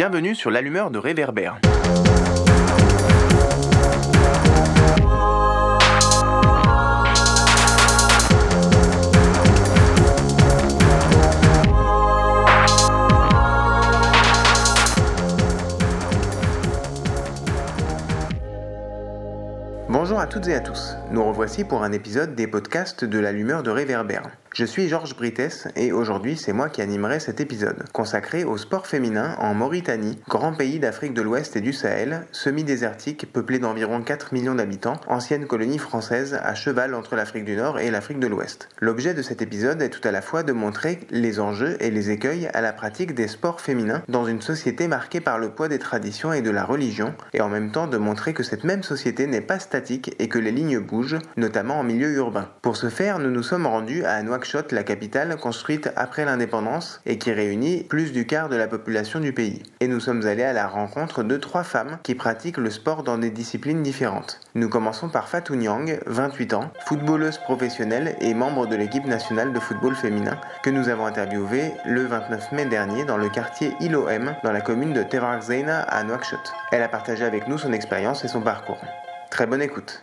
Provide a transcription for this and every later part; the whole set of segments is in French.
Bienvenue sur l'allumeur de réverbère. Bonjour à toutes et à tous. Nous revoici pour un épisode des podcasts de l'allumeur de réverbère. Je suis Georges Brites et aujourd'hui c'est moi qui animerai cet épisode, consacré au sport féminin en Mauritanie, grand pays d'Afrique de l'Ouest et du Sahel, semi-désertique, peuplé d'environ 4 millions d'habitants, ancienne colonie française à cheval entre l'Afrique du Nord et l'Afrique de l'Ouest. L'objet de cet épisode est tout à la fois de montrer les enjeux et les écueils à la pratique des sports féminins dans une société marquée par le poids des traditions et de la religion, et en même temps de montrer que cette même société n'est pas statique et que les lignes bougent, notamment en milieu urbain. Pour ce faire, nous nous sommes rendus à Nouakchott la capitale construite après l'indépendance et qui réunit plus du quart de la population du pays. Et nous sommes allés à la rencontre de trois femmes qui pratiquent le sport dans des disciplines différentes. Nous commençons par Fatou Nyang, 28 ans, footballeuse professionnelle et membre de l'équipe nationale de football féminin que nous avons interviewée le 29 mai dernier dans le quartier Ilom dans la commune de Tevarzena à Nouakchott. Elle a partagé avec nous son expérience et son parcours. Très bonne écoute.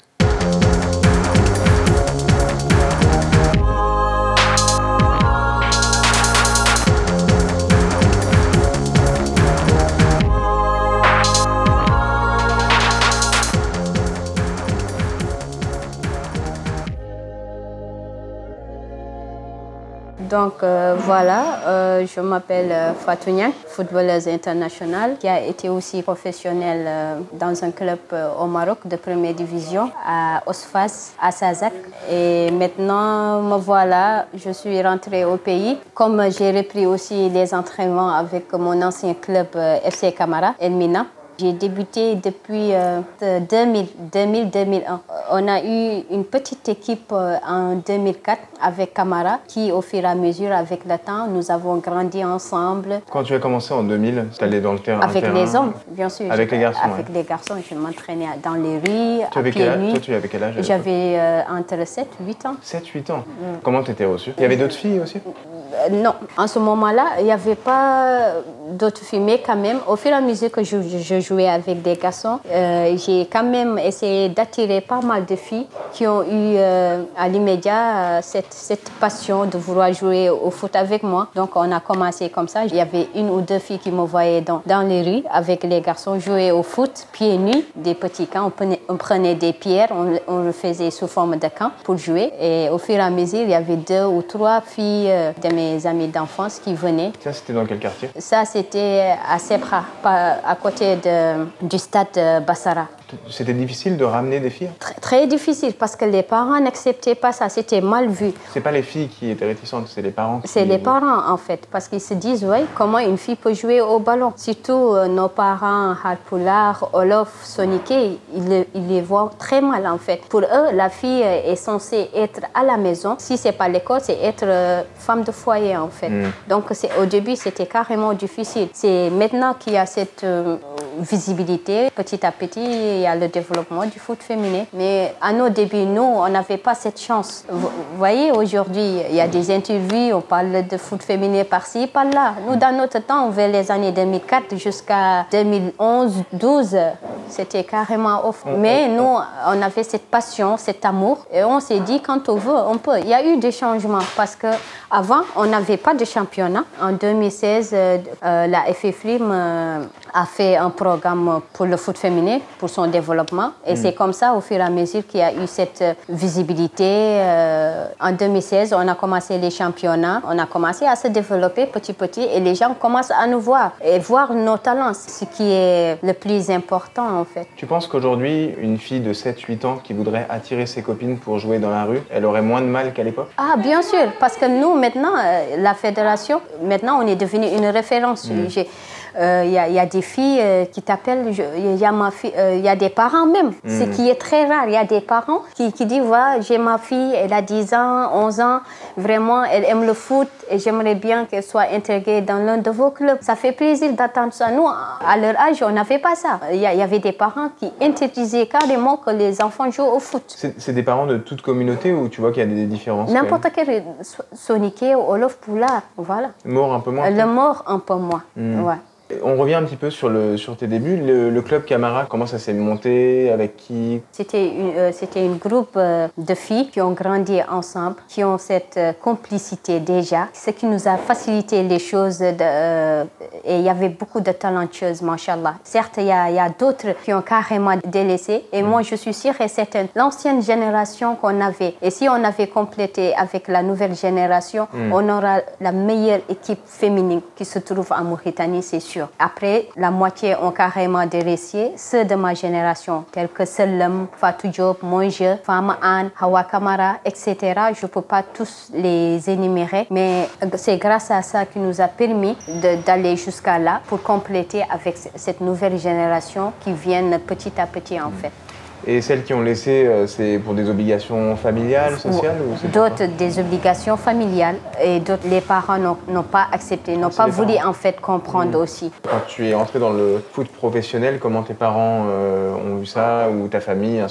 Donc euh, voilà, euh, je m'appelle euh, footballeuse internationale, qui a été aussi professionnelle euh, dans un club au Maroc de première division, à Osfas, à Sazak. Et maintenant, me voilà, je suis rentrée au pays. Comme j'ai repris aussi les entraînements avec mon ancien club FC Camara, Elmina, j'ai débuté depuis 2000-2001. On a eu une petite équipe euh, en 2004 avec Camara qui, au fur et à mesure, avec le temps, nous avons grandi ensemble. Quand tu as commencé en 2000, tu allais dans le terrain Avec terrain- les hommes, bien sûr. Avec les garçons, Avec ouais. les garçons, je m'entraînais dans les rues, Tu à avais pieds quel âge. Toi, tu avais quel âge J'avais euh, entre 7 et 8 ans. 7-8 ans. Comment t'étais reçu? Il y avait d'autres filles aussi? Euh, non, en ce moment-là, il n'y avait pas d'autres filles, mais quand même, au fur et à mesure que je, je- je jouais avec des garçons, euh, j'ai quand même essayé d'attirer pas mal de filles qui ont eu euh, à l'immédiat euh, cette, cette passion de vouloir jouer au foot avec moi. Donc on a commencé comme ça. Il y avait une ou deux filles qui me voyaient dans, dans les rues avec les garçons jouer au foot, pieds nus, des petits camps. On prenait, on prenait des pierres, on, le- on le faisait sous forme de camp pour jouer. Et au fur et à mesure, il y avait deux ou trois filles de mes amis d'enfance qui venaient. Ça, c'était dans quel quartier? Ça, c'était à Sebra, pas- à côté de- du stade de Bassara. C'était difficile de ramener des filles Très, très difficile parce que les parents n'acceptaient pas ça, c'était mal vu. C'est pas les filles qui étaient réticentes, c'est les parents qui... C'est les parents en fait, parce qu'ils se disent, ouais, comment une fille peut jouer au ballon? Surtout euh, nos parents, Harpoulard, Olof, Soniké, ils, ils les voient très mal en fait. Pour eux, la fille est censée être à la maison. Si c'est pas l'école, c'est être euh, femme de foyer en fait. Donc c'est, au début, c'était carrément difficile. C'est maintenant qu'il y a cette euh, visibilité, petit à petit, il y a le développement du foot féminin. Mais à nos débuts, nous, on n'avait pas cette chance. Vous voyez, aujourd'hui, il y a des interviews, on parle de foot féminin par-ci, par-là. Nous, dans notre temps, vers les années 2004 jusqu'à 2011, 12, c'était carrément off. Mais nous, on avait cette passion, cet amour, et on s'est dit, quand on veut, on peut. Il y a eu des changements parce que avant, on n'avait pas de championnat. En 2016, euh, euh, la FFLIM euh, a fait un programme pour le foot féminin, pour son développement. Et c'est comme ça, au fur et à mesure, qu'il y a eu cette euh, visibilité. Euh, en 2016, on a commencé les championnats. On a commencé à se développer petit à petit et les gens commencent à nous voir et voir nos talents, ce qui est le plus important en fait. Tu penses qu'aujourd'hui, une fille de 7-8 ans qui voudrait attirer ses copines pour jouer dans la rue, elle aurait moins de mal qu'à l'époque? Ah, bien sûr, parce que nous, maintenant, euh, la fédération, maintenant, on est devenu une référence. Euh, Il y, a- il y a des filles euh, qui t'appellent, il y, euh, y a des parents même, ce qui est très rare. Il y a des parents qui, qui disent, voilà, j'ai ma fille, elle a 10 ans, 11 ans, vraiment, elle aime le foot et j'aimerais bien qu'elle soit intégrée dans l'un de vos clubs. Ça fait plaisir d'attendre ça. Nous, à leur âge, on n'avait pas ça. Il y, avait des parents qui interdisaient carrément que les enfants jouent au foot. C'est des parents de toute communauté ou tu vois qu'il y a des différences N'importe quel so- Soniké ou Olof Poulard, voilà. Mort un peu moins Le mort un peu moins. Ouais. On revient un petit peu sur, le, sur tes débuts. Le, club Camara, comment ça s'est monté? Avec qui? C'était une, euh, c'était une groupe euh, de filles qui ont grandi ensemble, qui ont cette euh, complicité déjà, ce qui nous a facilité les choses. De, et il y avait beaucoup de talentueuses, machallah. Certes, il y a, y a d'autres qui ont carrément délaissé. Et moi, je suis sûre et certaine, l'ancienne génération qu'on avait, et si on avait complété avec la nouvelle génération, hmm. on aura la meilleure équipe féminine qui se trouve en Mauritanie, c'est sûr. Après, la moitié ont carrément délaissé. Ceux de ma génération, tels que Selim, Fatou Diop, Monje, Fama Anne, Hawa Kamara, etc. Je ne peux pas tous les énumérer, mais c'est grâce à ça qui nous a permis d'aller jusqu'à là pour compléter avec cette nouvelle génération qui viennent petit à petit en fait. Et celles qui ont laissé, euh, c'est pour des obligations familiales, sociales D'autres des obligations familiales et d'autres les parents n'ont pas accepté, n'ont pas voulu en fait comprendre mmh. aussi. Quand tu es entré dans le foot professionnel, comment tes parents euh, ont vu ça ou ta famille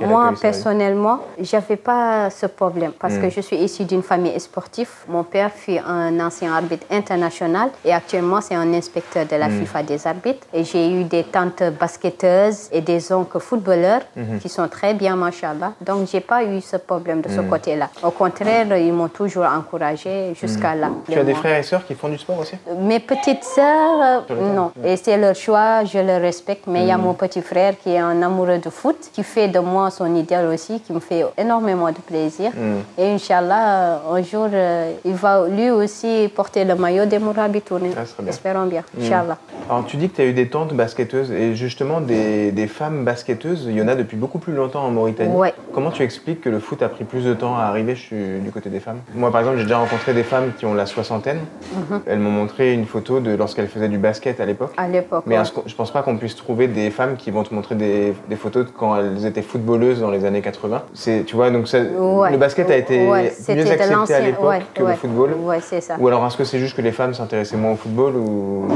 Moi personnellement, j'avais pas ce problème parce que mmh. je suis issue d'une famille sportive. Mon père fut un ancien arbitre international et actuellement c'est un inspecteur de la mmh. FIFA des arbitres. Et j'ai eu des tantes basketteuses et des oncles footballeurs. Mhm. qui sont très bien, machallah. Donc, j'ai pas eu ce problème de ce mhm. côté-là. Au contraire, ils m'ont toujours encouragé jusqu'à mhm. là. Tu as des frères et sœurs qui font du sport aussi? Mes petites sœurs, non. Et c'est leur choix, je le respecte. Mais il y a mon petit frère qui est un amoureux de foot, qui fait de moi son idéal aussi, qui me fait énormément de plaisir. Et Inch'Allah, un jour, euh, il va lui aussi porter le maillot des Mourabitouni. Ah, Espérons bien, Inch'Allah. Alors, tu dis que tu as eu des tantes basketteuses et justement des, des femmes basketteuses, il y en a de depuis beaucoup plus longtemps en Mauritanie. Comment tu expliques que le foot a pris plus de temps à arriver du côté des femmes? Moi, par exemple, j'ai déjà rencontré des femmes qui ont la soixantaine. Mhm. Elles m'ont montré une photo de lorsqu'elles faisaient du basket à l'époque. À l'époque. Mais je pense pas qu'on puisse trouver des femmes qui vont te montrer des, photos de quand elles étaient footballeuses dans les années 80. C'est, tu vois, donc le basket a été mieux accepté à l'époque que le football. c'est ça. Ou alors est-ce que c'est juste que les femmes s'intéressaient moins au football ou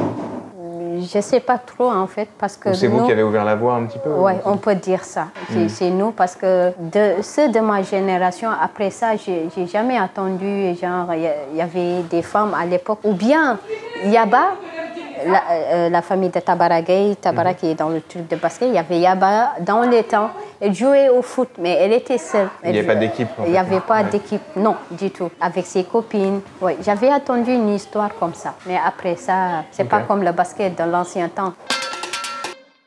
je ne sais pas trop en fait parce que. C'est vous qui avez ouvert la voie un petit peu. Oui, on peut dire ça. Hmm. C'est nous parce que de ceux de ma génération, après ça, j'ai jamais attendu genre il y, avait des femmes à l'époque ou bien Yaba. La, euh, la, famille de Tabaragay, Tabara hmm. qui est dans le truc de basket, il y avait Yaba dans les temps elle jouait au foot, mais elle était seule. il n'y avait pas d'équipe Il n'y avait pas d'équipe, non, du tout. Avec ses copines. J'avais attendu une histoire comme ça. Mais après ça, c'est n'est pas comme le basket dans l'ancien temps.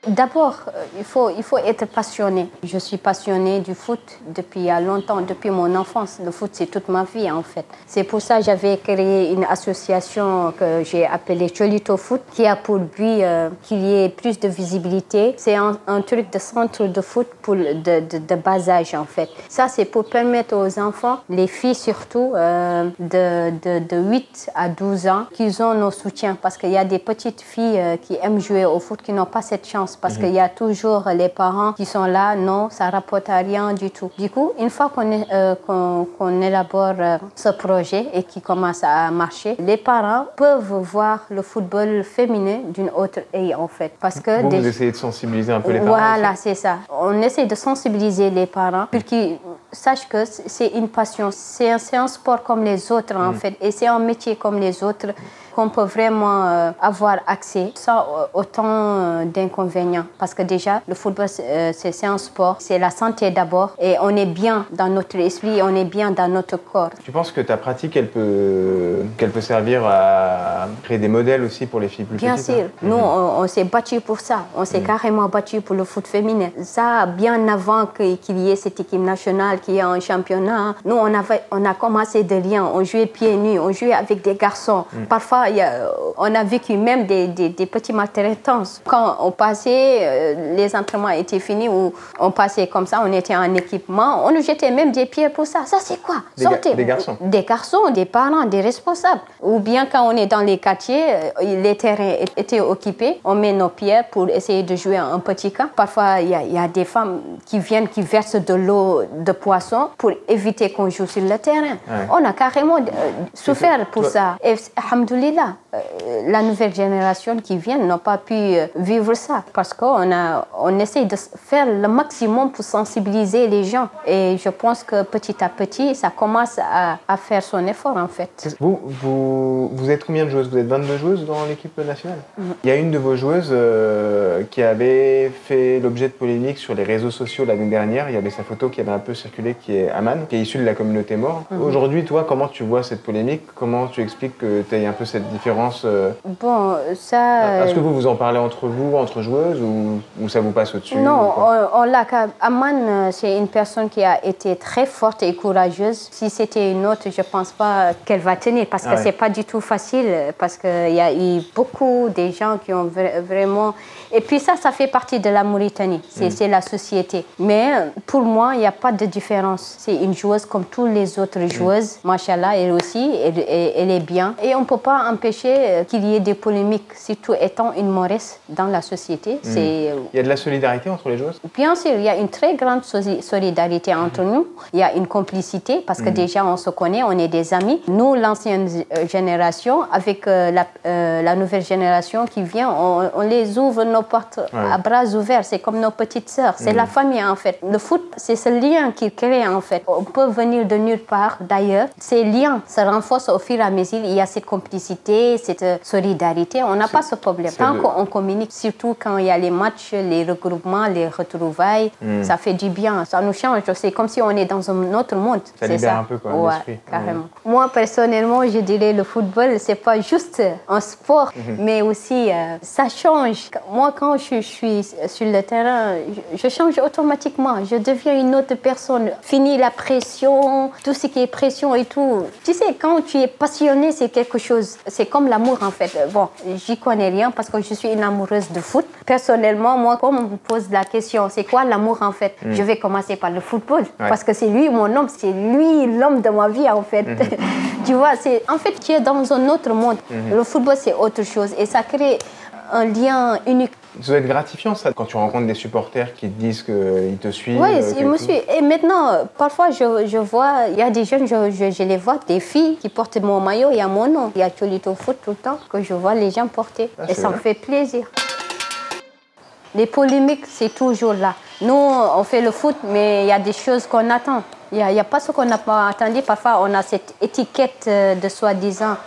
D'abord, euh, il faut, il faut être passionné. Je suis passionnée du foot depuis longtemps, depuis mon enfance. Le foot, c'est toute ma vie en fait. C'est pour ça que j'avais créé une association que j'ai appelée Cholito Foot, qui a pour but euh, qu'il y ait plus de visibilité. C'est un, truc de centre de foot pour de, de, bas âge en fait. Ça, c'est pour permettre aux enfants, les filles surtout, euh, de, de, 8 à 12 ans, qu'ils ont nos soutiens. Parce qu'il y a des petites filles qui aiment jouer au foot qui n'ont pas cette chance parce qu'il y a toujours les parents qui sont là, non, ça rapporte à rien du tout. Du coup, une fois qu'on euh, élabore euh, ce projet et qui commence à marcher, les parents peuvent voir le football féminin d'une autre œil en fait. Parce que vous, essayez de sensibiliser un peu les parents. Voilà, c'est ça. On essaie de sensibiliser les parents pour qu'ils sachent que c'est une passion, c'est un, sport comme les autres en mm. fait, et c'est un métier comme les autres qu'on peut vraiment euh, avoir accès sans euh, autant euh, d'inconvénients. Parce que déjà, le football, c'est un sport, c'est la santé d'abord, et on est bien dans notre esprit, on est bien dans notre corps. Tu penses que ta pratique, elle peut, qu'elle peut servir à créer des modèles aussi pour les filles plus bien petites Bien sûr. Hein Nous, mhm. on, s'est battu pour ça. On s'est mhm. carrément battu pour le foot féminin. Ça, bien avant qu'il y ait cette équipe nationale qui est en championnat, nous, on, avait, on a commencé de rien. On jouait pieds nus, on jouait avec des garçons. Mhm. Parfois, on a vécu même des, des, des petits maltraitances. Quand on passait, euh, les entraînements étaient finis, ou on passait comme ça, on était en équipement, on nous jetait même des pierres pour ça. Ça, c'est quoi? Des, des garçons Des garçons, des parents, des responsables. Ou bien quand on est dans les quartiers, euh, les terrains étaient occupés, on met nos pierres pour essayer de jouer un petit camp. Parfois, il y, a des femmes qui viennent, qui versent de l'eau de pour éviter qu'on joue sur le terrain. On a carrément euh, souffert pour ça. Et, alhamdoulilah, la nouvelle génération qui vient n'a pas pu vivre ça parce qu'on a, on essaie de faire le maximum pour sensibiliser les gens. Et je pense que petit à petit, ça commence à, à faire son effort en fait. Vous, vous, vous êtes combien de joueuses? Vous êtes 22 joueuses dans l'équipe nationale? Il y a une de vos joueuses qui avait fait l'objet de polémiques sur les réseaux sociaux l'année dernière. Il y avait sa photo qui avait un peu circulé, qui est Aman, qui est issue de la communauté mort. Mhm. Aujourd'hui, toi, comment tu vois cette polémique? Comment tu expliques que tu aies un peu cette différence euh? Bon, ça. Est-ce que vous vous en parlez entre vous, entre joueuses, ou, ça vous passe au-dessus Non, on, l'a. Aman, euh, c'est une personne qui a été très forte et courageuse. Si c'était une autre, je pense pas qu'elle va tenir parce que ce c'est pas du tout facile parce qu'il y a eu beaucoup de gens qui ont vraiment. Et puis ça, ça fait partie de la Mauritanie. C'est mm. la société. Mais pour moi, il n'y a pas de différence. C'est une joueuse comme toutes les autres mm. joueuses. Machallah, elle aussi, elle, elle, est bien. Et on ne peut pas empêcher euh, qu'il y ait des polémiques, surtout étant une Maurice dans la société. Mm. C'est... Il y a de la solidarité entre les joueuses? Bien sûr, il y a une très grande solidarité entre nous. Il y a une complicité parce que déjà, on se connaît, on est des amis. Nous, l'ancienne euh, génération, avec euh, la, la, nouvelle génération qui vient, on, on les ouvre nos portes à bras ouverts. C'est comme nos petites sœurs. C'est la mm. famille, en fait. Le foot, c'est ce lien qui crée, en fait. On peut venir de nulle part, d'ailleurs. Ces liens se renforcent au fur et à mesure. Il y a cette complicité, cette solidarité. On n'a pas ce problème. Tant qu'on communique, surtout quand il y a les matchs, les regroupements, les retrouvailles, mm. ça fait du bien. Ça nous change. C'est comme si on est dans un autre monde. Ça libère un peu, quoi, ouais, carrément. Moi, personnellement, je dirais le football, c'est pas juste un sport, mm-hmm. mais aussi, euh, ça change. Moi, quand je suis sur le terrain, je change automatiquement. Je deviens une autre personne. Fini la pression, tout ce qui est pression et tout. Tu sais, quand tu es passionné, c'est quelque chose. C'est comme l'amour en fait. Bon, j'y connais rien parce que je suis une amoureuse de foot. Personnellement, moi, quand on me pose la question, c'est quoi l'amour en fait? Hmm. Je vais commencer par le football parce que c'est lui mon homme, c'est lui l'homme de ma vie en fait. Hmm. tu vois, c'est en fait tu es dans un autre monde. Hmm. Le football c'est autre chose et ça crée un lien unique. Ça doit être gratifiant ça quand tu rencontres des supporters qui te disent qu'ils te suivent. Oui, je me suis. Et maintenant, parfois je, je vois, il y a des jeunes, je, je, les vois, des filles qui portent mon maillot, il y a mon nom. Il y a Cholito Foot tout le temps que je vois les gens porter. Ah, et ça me fait plaisir. Les polémiques, c'est toujours là. Nous, on fait le foot, mais il y a des choses qu'on attend. Il n'y a, a, pas ce qu'on n'a pas attendu. Parfois, on a cette étiquette euh, de soi-disant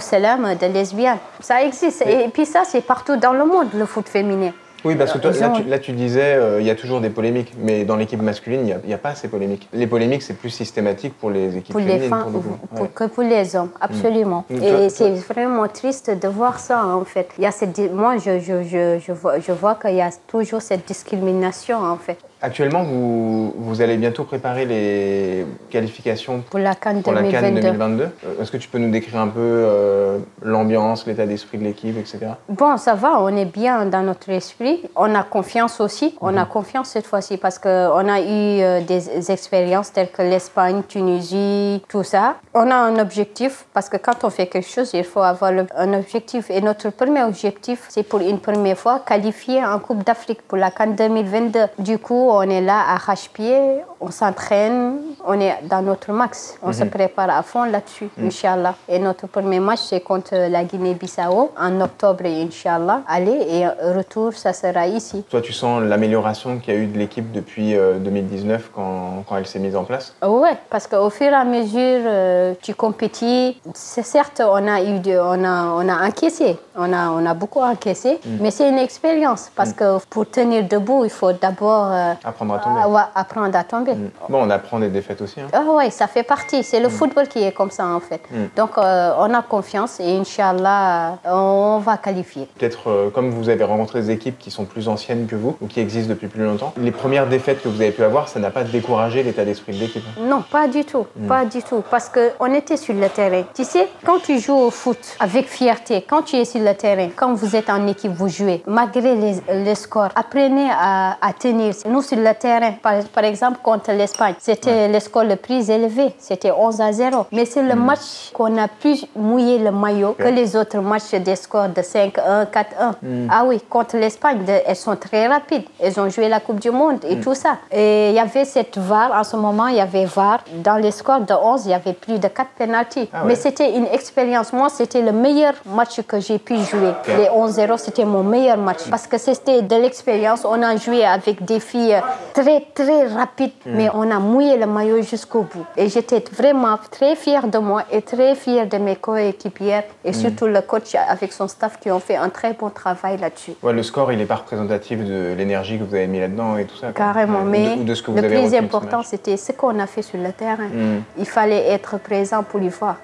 Salam de lesbiennes. Ça existe. Et puis ça, c'est partout dans le monde, le foot féminin. Oui, parce que toi, là, tu, disais, euh, il y a toujours des polémiques, mais dans l'équipe masculine, il n'y a, pas ces polémiques. Les polémiques, c'est plus systématique pour les équipes pour féminines. Les femmes, pour que pour les hommes, absolument. Mm. Et c'est vraiment triste de voir ça, en fait. Y a cette, moi, je, je, je, je vois, je vois qu'il y a toujours cette discrimination, en fait. Actuellement, vous, vous, allez bientôt préparer les qualifications pour la Cannes 2022. Euh, est-ce que tu peux nous décrire un peu euh, l'ambiance, l'état d'esprit de l'équipe, etc. Bon, ça va, on est bien dans notre esprit. On a confiance aussi. On a mhm. confiance cette fois-ci parce qu'on a eu euh, des expériences telles que l'Espagne, Tunisie, tout ça. On a un objectif parce que quand on fait quelque chose, il faut avoir un objectif. Et notre premier objectif, c'est pour une première fois qualifier en Coupe d'Afrique pour la Cannes 2022. Du coup, on est là à rache-pied, on s'entraîne, on est dans notre max. On se mhm. prépare à fond là-dessus, mhm. Inch'Allah. Et notre premier match, c'est contre la Guinée-Bissau en octobre, Inch'Allah. Allez, et retour, ça sera ici. Toi, tu sens l'amélioration qu'il y a eu de l'équipe depuis 2019 euh, quand, quand elle s'est mise en place? Oui, parce qu'au fur et à mesure, euh, tu compétis. C'est certes, on a, eu de, on, a, on a encaissé, on a, on a beaucoup encaissé, mhm. mais c'est une expérience parce que pour tenir debout, il faut d'abord... Euh, apprendre à tomber. apprendre à tomber. Mm. Bon, on apprend des défaites aussi. Hein. Ah oui, ça fait partie. C'est le mm. football qui est comme ça, en fait. Mm. Donc, euh, on a confiance et Inch'Allah, on va qualifier. Peut-être, euh, comme vous avez rencontré des équipes qui sont plus anciennes que vous ou qui existent depuis plus longtemps, les premières défaites que vous avez pu avoir, ça n'a pas découragé l'état d'esprit de l'équipe hein? Non, pas du tout. Pas du tout. Parce qu'on était sur le terrain. Tu sais, quand tu joues au foot avec fierté, quand tu es sur le terrain, quand vous êtes en équipe, vous jouez, malgré les, scores, apprenez à, à tenir. Nous, sur le terrain, par, par exemple, contre contre l'Espagne. C'était le score le plus élevé, c'était 11 à 0. Mais c'est le match qu'on a pu mouiller le maillot que les autres matchs des scores de 5-1, 4-1. Ah oui, contre l'Espagne, elles sont très rapides. Elles ont joué la Coupe du Monde et tout ça. Et il y avait cette VAR, en ce moment, il y avait VAR. Dans les scores de 11, il y avait plus de 4 pénalties. Mais c'était une expérience. Moi, c'était le meilleur match que j'ai pu jouer. Les 11-0, c'était mon meilleur match. Parce que c'était de l'expérience. On a joué avec des filles très, très rapides, mais on a mouillé le maillot jusqu'au bout. Et j'étais vraiment très fière de moi et très fière de mes coéquipières et surtout le coach avec son staff qui ont fait un très bon travail là-dessus. Ouais, le score, il n'est pas représentatif de l'énergie que vous avez mis là-dedans et tout ça. Carrément, mais de, ce que vous le plus important, c'était ce qu'on a fait sur le terrain. Hmm. Il fallait être présent pour y voir.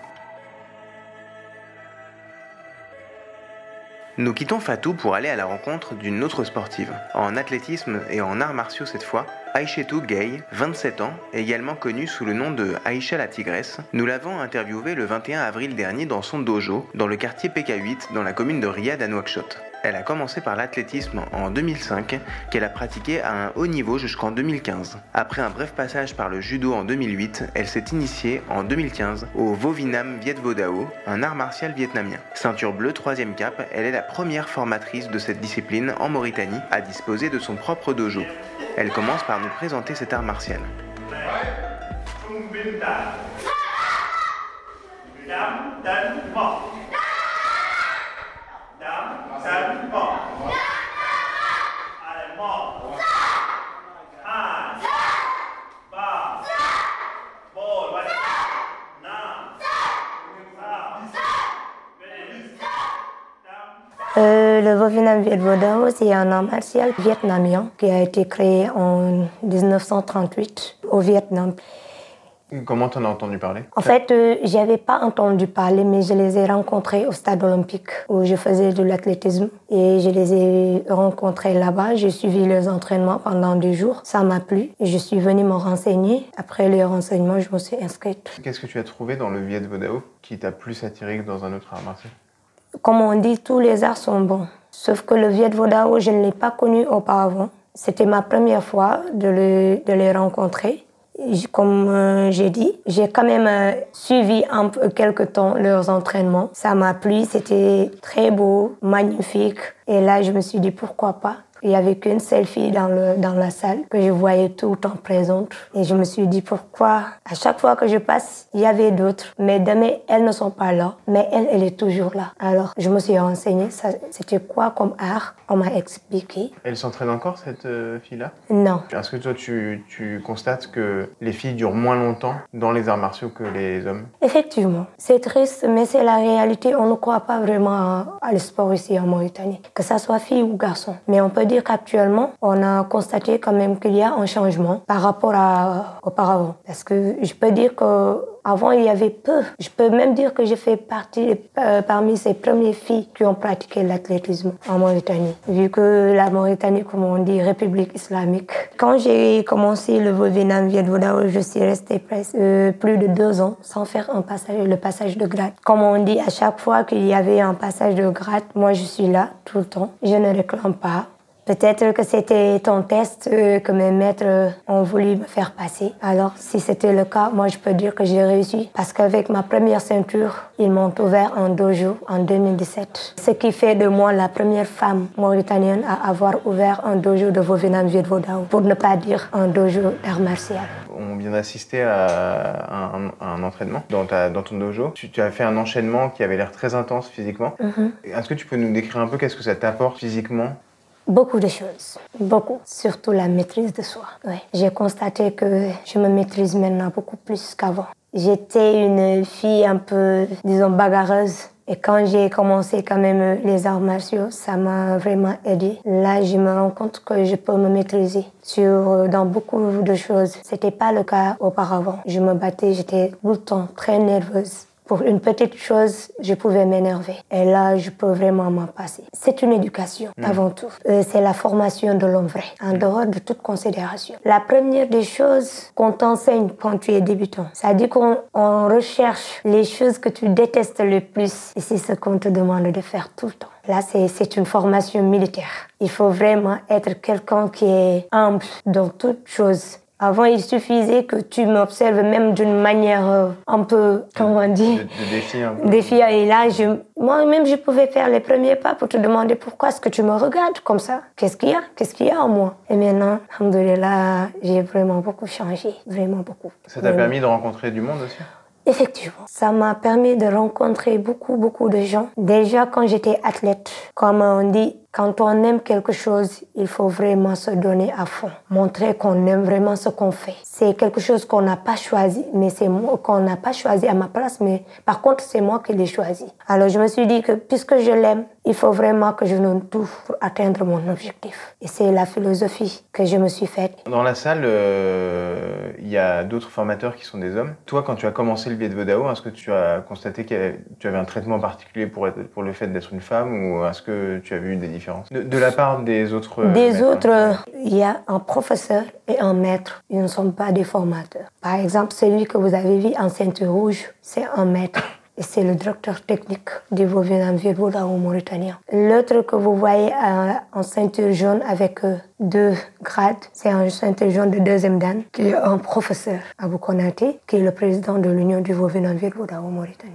Nous quittons Fatou pour aller à la rencontre d'une autre sportive, en athlétisme et en arts martiaux cette fois, Aïchetou Gay, 27 ans, également connue sous le nom de Aïcha la Tigresse. Nous l'avons interviewée le 21 avril dernier dans son dojo, dans le quartier PK8, dans la commune de Riyad à Nouakchott. Elle a commencé par l'athlétisme en 2005, qu'elle a pratiqué à un haut niveau jusqu'en 2015. Après un bref passage par le judo en 2008, elle s'est initiée en 2015 au Vovinam Viet Vo Dao, un art martial vietnamien. Ceinture bleue, troisième cap, elle est la première formatrice de cette discipline en Mauritanie à disposer de son propre dojo. Elle commence par nous présenter cet art martial. Euh, le Vovinam c'est un art martial vietnamien qui a été créé en 1938 au Vietnam. Comment tu en as entendu parler? En fait, euh, je n'avais pas entendu parler, mais je les ai rencontrés au stade olympique où je faisais de l'athlétisme. Et je les ai rencontrés là-bas. J'ai suivi leurs entraînements pendant deux jours. Ça m'a plu. Je suis venue me renseigner. Après les renseignements, je me suis inscrite. Qu'est-ce que tu as trouvé dans le Viet Vodao qui t'a plus attiré que dans un autre art martial? Comme on dit, tous les arts sont bons. Sauf que le Viet Vodao, je ne l'ai pas connu auparavant. C'était ma première fois de, de les rencontrer comme euh, j'ai dit, j'ai quand même euh, suivi un peu quelque temps leurs entraînements. Ça m'a plu, c'était très beau, magnifique. Et là, je me suis dit pourquoi pas? Il n'y avait qu'une seule fille dans, le, dans la salle que je voyais tout le temps présente. Et je me suis dit pourquoi? À chaque fois que je passe, il y avait d'autres. Mais demain, elles ne sont pas là. Mais elle, elle est toujours là. Alors, je me suis renseignée. C'était quoi comme art? On m'a expliqué. Elle s'entraîne encore, cette euh, fille-là? Non. Est-ce que toi, tu, tu constates que les filles durent moins longtemps dans les arts martiaux que les hommes? Effectivement. C'est triste, mais c'est la réalité. On ne croit pas vraiment à, à le sport ici en Mauritanie. Que ça soit fille ou garçon. Mais on peut dire qu'actuellement, on a constaté quand même qu'il y a un changement par rapport à auparavant. Parce que je peux dire que avant, il y avait peu. Je peux même dire que je fais partie euh, parmi ces premières filles qui ont pratiqué l'athlétisme en Mauritanie. Vu que la Mauritanie, comme on dit, République islamique. Quand j'ai commencé le Vietnam Viet je suis restée presque euh, plus de deux ans sans faire un passage, le passage de grade. Comme on dit, à chaque fois qu'il y avait un passage de grade, moi je suis là tout le temps. Je ne réclame pas. Peut-être que c'était ton test euh, que mes maîtres ont voulu me faire passer. Alors, si c'était le cas, moi, je peux dire que j'ai réussi. Parce qu'avec ma première ceinture, ils m'ont ouvert un dojo en 2017. Ce qui fait de moi la première femme mauritanienne à avoir ouvert un dojo de Vovinam Viet Vodao, pour ne pas dire un dojo d'art martial. On vient d'assister à un, entraînement dans, ta, dans, ton dojo. Tu, tu, as fait un enchaînement qui avait l'air très intense physiquement. Mhm. Est-ce que tu peux nous décrire un peu qu'est-ce que ça t'apporte physiquement Beaucoup de choses, beaucoup, surtout la maîtrise de soi. J'ai constaté que je me maîtrise maintenant beaucoup plus qu'avant. J'étais une fille un peu, disons, bagarreuse. Et quand j'ai commencé quand même les arts martiaux, ça m'a vraiment aidé. Là, je me rends compte que je peux me maîtriser sur, dans beaucoup de choses. C'était pas le cas auparavant. Je me battais, j'étais tout le temps très nerveuse. Pour une petite chose, je pouvais m'énerver. Et là, je peux vraiment m'en passer. C'est une éducation, mm. avant tout. Euh, c'est la formation de l'homme vrai, en dehors de toute considération. La première des choses qu'on t'enseigne quand tu es débutant, ça dit qu'on recherche les choses que tu détestes le plus. Et c'est ce qu'on te demande de faire tout le temps. Là, c'est une formation militaire. Il faut vraiment être quelqu'un qui est humble dans toutes choses Avant, il suffisait que tu m'observes même d'une manière euh, un peu, comment on dit, De, de défi un peu. défiant. Et là, je, moi-même, je pouvais faire les premiers pas pour te demander pourquoi est-ce que tu me regardes comme ça? Qu'est-ce qu'il y a? Qu'est-ce qu'il y a en moi? Et maintenant, alhamdoulilah, j'ai vraiment beaucoup changé, vraiment beaucoup. Ça t'a Vraiment. permis de rencontrer du monde aussi? Effectivement, ça m'a permis de rencontrer beaucoup, beaucoup de gens. Déjà, quand j'étais athlète, comme on dit, quand on aime quelque chose, il faut vraiment se donner à fond. Montrer qu'on aime vraiment ce qu'on fait. C'est quelque chose qu'on n'a pas choisi, mais c'est moi qu'on n'a pas choisi à ma place, mais par contre, c'est moi qui l'ai choisi. Alors, je me suis dit que puisque je l'aime, il faut vraiment que je donne tout pour atteindre mon objectif. Et c'est la philosophie que je me suis faite. Dans la salle, euh, il y a d'autres formateurs qui sont des hommes. Toi, quand tu as commencé le biais de Vodao, est-ce que tu as constaté que tu avais un traitement particulier pour, le fait d'être une femme ou est-ce que tu as vu des différences de, de la part des autres Des maîtres, autres, hein il y a un professeur et un maître. Ils ne sont pas des formateurs. Par exemple, celui que vous avez vu en ceinture rouge, c'est un maître. Et c'est le directeur technique du Vovinam Virboula au Mauritanien. L'autre que vous voyez euh, en ceinture jaune avec euh, deux grades, c'est un ceinture jaune de deuxième dan, qui est un professeur, Abou Konaté, qui est le président de l'Union du Vovinam Virboula au Mauritanie.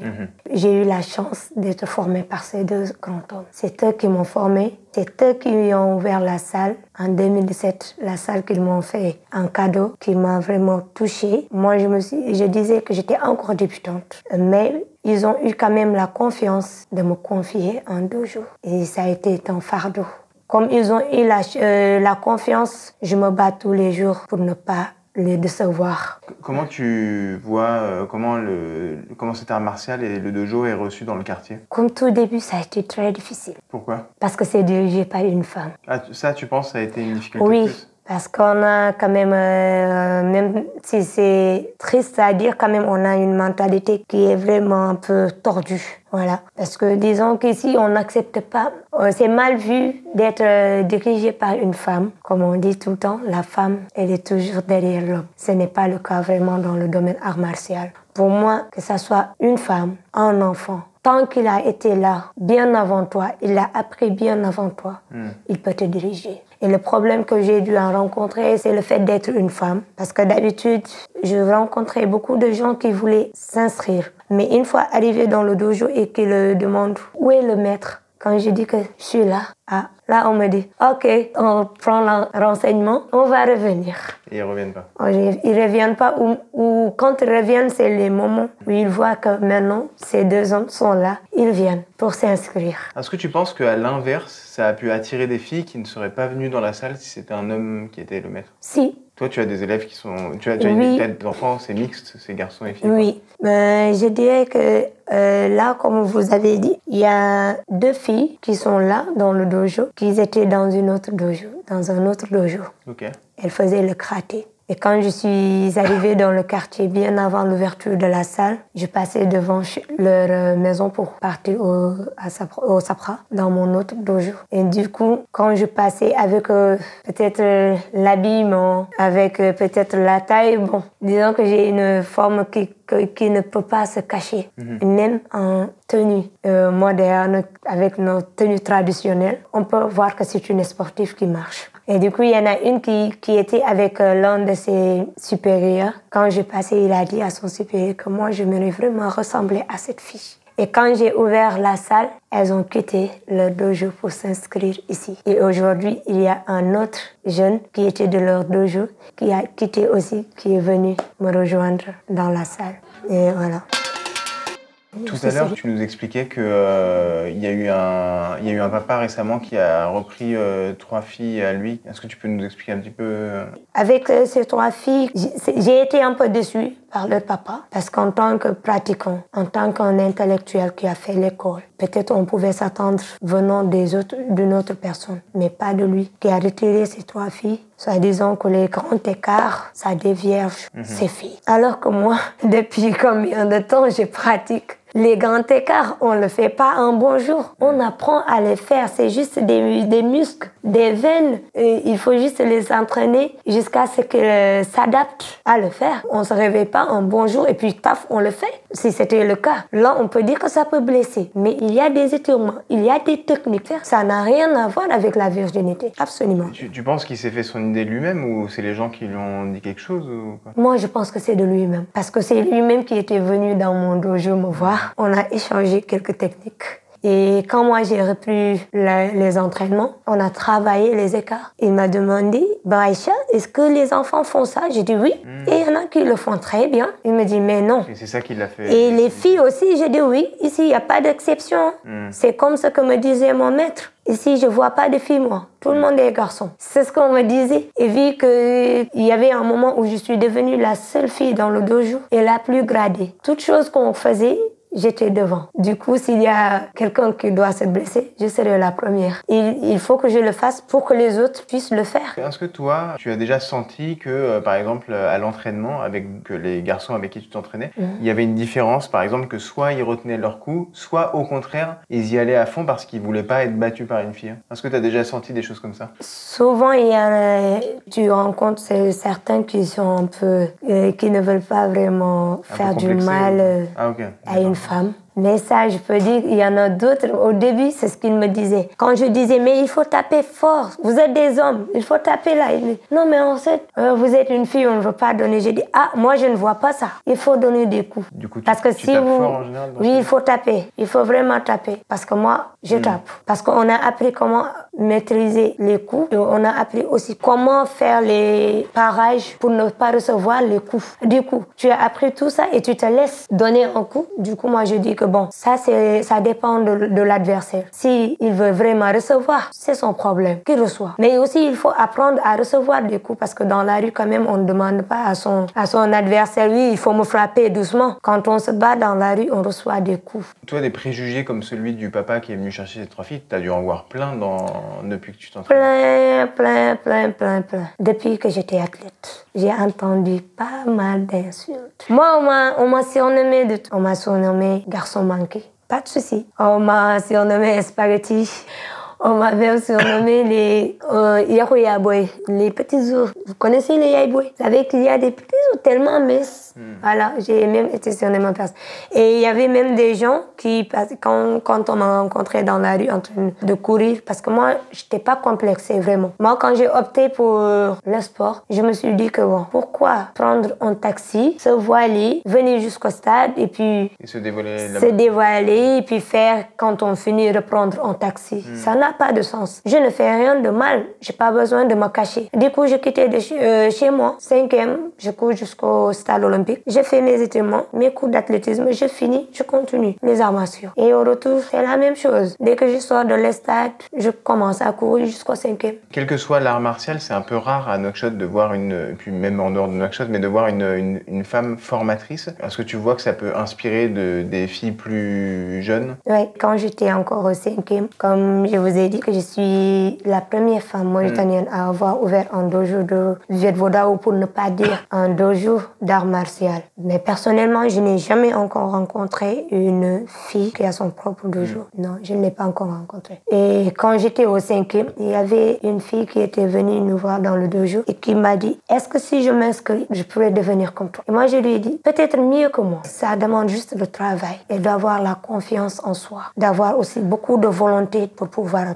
J'ai eu la chance d'être formée par ces deux grands hommes. C'est eux qui m'ont formée. C'est eux qui ont ouvert la salle en 2017, la salle qu'ils m'ont fait un cadeau qui m'a vraiment touchée. Moi, je me suis, je disais que j'étais encore débutante, mais ils ont eu quand même la confiance de me confier en deux jours. Et ça a été un fardeau. Comme ils ont eu la, euh, la confiance, je me bats tous les jours pour ne pas les décevoir. Comment tu vois euh, comment, le, comment cet art martial et le dojo est reçu dans le quartier? Comme tout début, ça a été très difficile Pourquoi? Parce que c'est dirigé par une femme. ah, Ça, tu penses, ça a été une difficulté Oui, plus? Parce qu'on a quand même, euh, même si c'est triste à dire, quand même, on a une mentalité qui est vraiment un peu tordue. Voilà. Parce que disons qu'ici, on n'accepte pas, euh, c'est mal vu d'être euh, dirigé par une femme. Comme on dit tout le temps, la femme, elle est toujours derrière l'homme. Ce n'est pas le cas vraiment dans le domaine art martial. Pour moi, que ça soit une femme, un enfant, tant qu'il a été là bien avant toi, il l'a appris bien avant toi, il peut te diriger. Et le problème que j'ai dû en rencontrer, c'est le fait d'être une femme. Parce que d'habitude, je rencontrais beaucoup de gens qui voulaient s'inscrire. Mais une fois arrivé dans le dojo et qu'ils le demandent où est le maître, quand je dis que je suis là, ah, là on me dit, ok, on prend le renseignement, on va revenir. Et ils reviennent pas. Oh, Ils ils reviennent pas ou, ou quand ils reviennent, c'est les moments où ils voient que maintenant ces deux hommes sont là, ils viennent pour s'inscrire. Est-ce que tu penses qu'à l'inverse, ça a pu attirer des filles qui ne seraient pas venues dans la salle si c'était un homme qui était le maître? Si, Toi, tu as des élèves qui sont. Tu as, tu as Oui. une tête d'enfant, c'est mixte, c'est garçons et filles. oui. Mais je dirais que euh, là, comme vous avez dit, il y a deux filles qui sont là dans le dojo, qui étaient dans une autre dojo, dans un autre dojo. Ok. Elle faisait le karaté. Et quand je suis arrivée dans le quartier bien avant l'ouverture de la salle, je passais devant leur euh, maison pour partir au, à Sapra, au Sapra, dans mon autre dojo. Et du coup, quand je passais avec euh, peut-être euh, l'habillement, avec euh, peut-être la taille, bon, disons que j'ai une forme qui, ne peut pas se cacher, même en tenue moderne, avec nos tenues traditionnelles, on peut voir que c'est une sportive qui marche. Et du coup, il y en a une qui, qui était avec euh, l'un de ses supérieurs. Quand je passais, il a dit à son supérieur que moi, je m'aurais vraiment ressemblé à cette fille. Et quand j'ai ouvert la salle, elles ont quitté le dojo pour s'inscrire ici. Et aujourd'hui, il y a un autre jeune qui était de leur dojo, qui a quitté aussi, qui est venu me rejoindre dans la salle. Et voilà. Tout à l'heure, tu nous expliquais qu'il y, a eu un- il y a eu un papa récemment qui a repris euh, trois filles à lui. Est-ce que tu peux nous expliquer un petit peu euh, Avec euh, ces trois filles, j'ai été un peu déçue par leur papa parce qu'en tant que pratiquant, en tant qu'un intellectuel qui a fait l'école, peut-être on pouvait s'attendre venant des autres, d'une autre personne, mais pas de lui, qui a retiré ces trois filles, soit disant que les grands écarts, ça dévierge ces filles. Alors que moi, depuis combien de temps je pratique les grands écarts, on ne le fait pas un bon jour. On apprend à les faire. C'est juste des, des muscles des veines. il faut juste les entraîner jusqu'à ce qu'elles s'adaptent à le faire. On se réveille pas un bonjour et puis paf, on le fait. Si c'était le cas, là, on peut dire que ça peut blesser. Mais il y a des étirements, il y a des techniques. Ça n'a rien à voir avec la virginité. Absolument. Tu, penses qu'il s'est fait son idée lui-même ou c'est les gens qui lui ont dit quelque chose Moi, je pense que c'est de lui-même. Parce que c'est lui-même qui était venu dans mon dojo me voir. On a échangé quelques techniques. Et quand moi j'ai repris les entraînements, on a travaillé les écarts. Il m'a demandé, bah est-ce que les enfants font ça? J'ai dit oui. Hmm. Et il y en a qui le font très bien. Il me dit, mais non. Et c'est ça qui l'a fait. Et les filles aussi, j'ai dit oui. Ici, il n'y a pas d'exception. Hmm. C'est comme ce que me disait mon maître. Ici, je vois pas de filles, moi. Tout le monde est garçon. C'est ce qu'on me disait. Et vu qu'il y avait un moment où je suis devenue la seule fille dans le dojo et la plus gradée. Toute chose qu'on faisait, j'étais devant. Du coup, s'il y a quelqu'un qui doit se blesser, je serai la première. Il, il, faut que je le fasse pour que les autres puissent le faire. Est-ce que toi, tu as déjà senti que, euh, par exemple, à l'entraînement, avec les garçons avec qui tu t'entraînais, mhm. il y avait une différence, par exemple, que soit ils retenaient leur coup, soit au contraire, ils y allaient à fond parce qu'ils voulaient pas être battus par une fille? Est-ce que tu as déjà senti des choses comme ça? Souvent, il y a, tu rencontres certains qui sont un peu, euh, qui ne veulent pas vraiment faire du mal euh, ah, à une femme. Mais ça, je peux dire, il y en a d'autres. Au début, c'est ce qu'ils me disaient. Quand je disais, mais il faut taper fort. Vous êtes des hommes. Il faut taper là. Il non, mais en fait, euh, vous êtes une fille, on ne veut pas donner. J'ai dit, ah, moi, je ne vois pas ça. Il faut donner des coups. Du coup, Parce que si vous. Fort en général, oui, il faut taper. Il faut vraiment taper. Parce que moi, je hmm. tape. Parce qu'on a appris comment maîtriser les coups. Et on a appris aussi comment faire les parages pour ne pas recevoir les coups. Du coup, tu as appris tout ça et tu te laisses donner un coup. Du coup, moi, je dis bon, ça, c'est, ça dépend de, de l'adversaire. S'il il veut vraiment recevoir, c'est son problème qu'il reçoit. Mais aussi, il faut apprendre à recevoir des coups parce que dans la rue, quand même, on ne demande pas à son, à son adversaire, oui, il faut me frapper doucement. Quand on se bat dans la rue, on reçoit des coups. Toi, des préjugés comme celui du papa qui est venu chercher ses trois filles, tu as dû en voir plein dans... depuis que tu t'entraînes Plein, plein, plein, plein, plein. Depuis que j'étais athlète, j'ai entendu pas mal d'insultes. Moi, on m'a surnommé, de... on m'a surnommé garçon sont manqués. Pas de souci. On m'a surnommé Spaghetti. On m'avait surnommé les euh, les petits ours. Vous connaissez les Yaboy Vous savez qu'il y a des petits ours tellement minces. Hmm. Voilà, j'ai même été surnommé en place. Et il y avait même des gens qui, quand, quand on m'a rencontré dans la rue en train de courir, parce que moi, je n'étais pas complexée vraiment. Moi, quand j'ai opté pour le sport, je me suis dit que bon, pourquoi prendre un taxi, se voiler, venir jusqu'au stade et puis se dévoiler, se dévoiler et puis faire quand on finit reprendre un taxi? Hmm. Ça n'a pas de sens. Je ne fais rien de mal. J'ai pas besoin de me cacher. Du coup, j'ai quitté de chez, euh, chez moi, cinquième, je cours jusqu'au stade olympique. J'ai fait mes étirements, mes cours d'athlétisme, je finis, je continue les armatures. Et au retour, c'est la même chose. Dès que je sors de l'estade, je commence à courir jusqu'au cinquième. Quel que soit l'art martial, c'est un peu rare à Nouakchott de voir une, puis même en dehors de Nouakchott, mais de voir une, une, une femme formatrice. Est-ce que tu vois que ça peut inspirer de, des filles plus jeunes? Oui, quand j'étais encore au cinquième, comme je vous ai dit que je suis la première femme mauritanienne à avoir ouvert un dojo de Viet ou pour ne pas dire un dojo d'art martial. Mais personnellement, je n'ai jamais encore rencontré une fille qui a son propre dojo. Mm. Non, je ne l'ai pas encore rencontré. Et quand j'étais au cinquième, il y avait une fille qui était venue nous voir dans le dojo et qui m'a dit, est-ce que si je m'inscris, je pourrais devenir comme toi? Et moi, je lui ai dit, peut-être mieux que moi. Ça demande juste le travail et d'avoir la confiance en soi, d'avoir aussi beaucoup de volonté pour pouvoir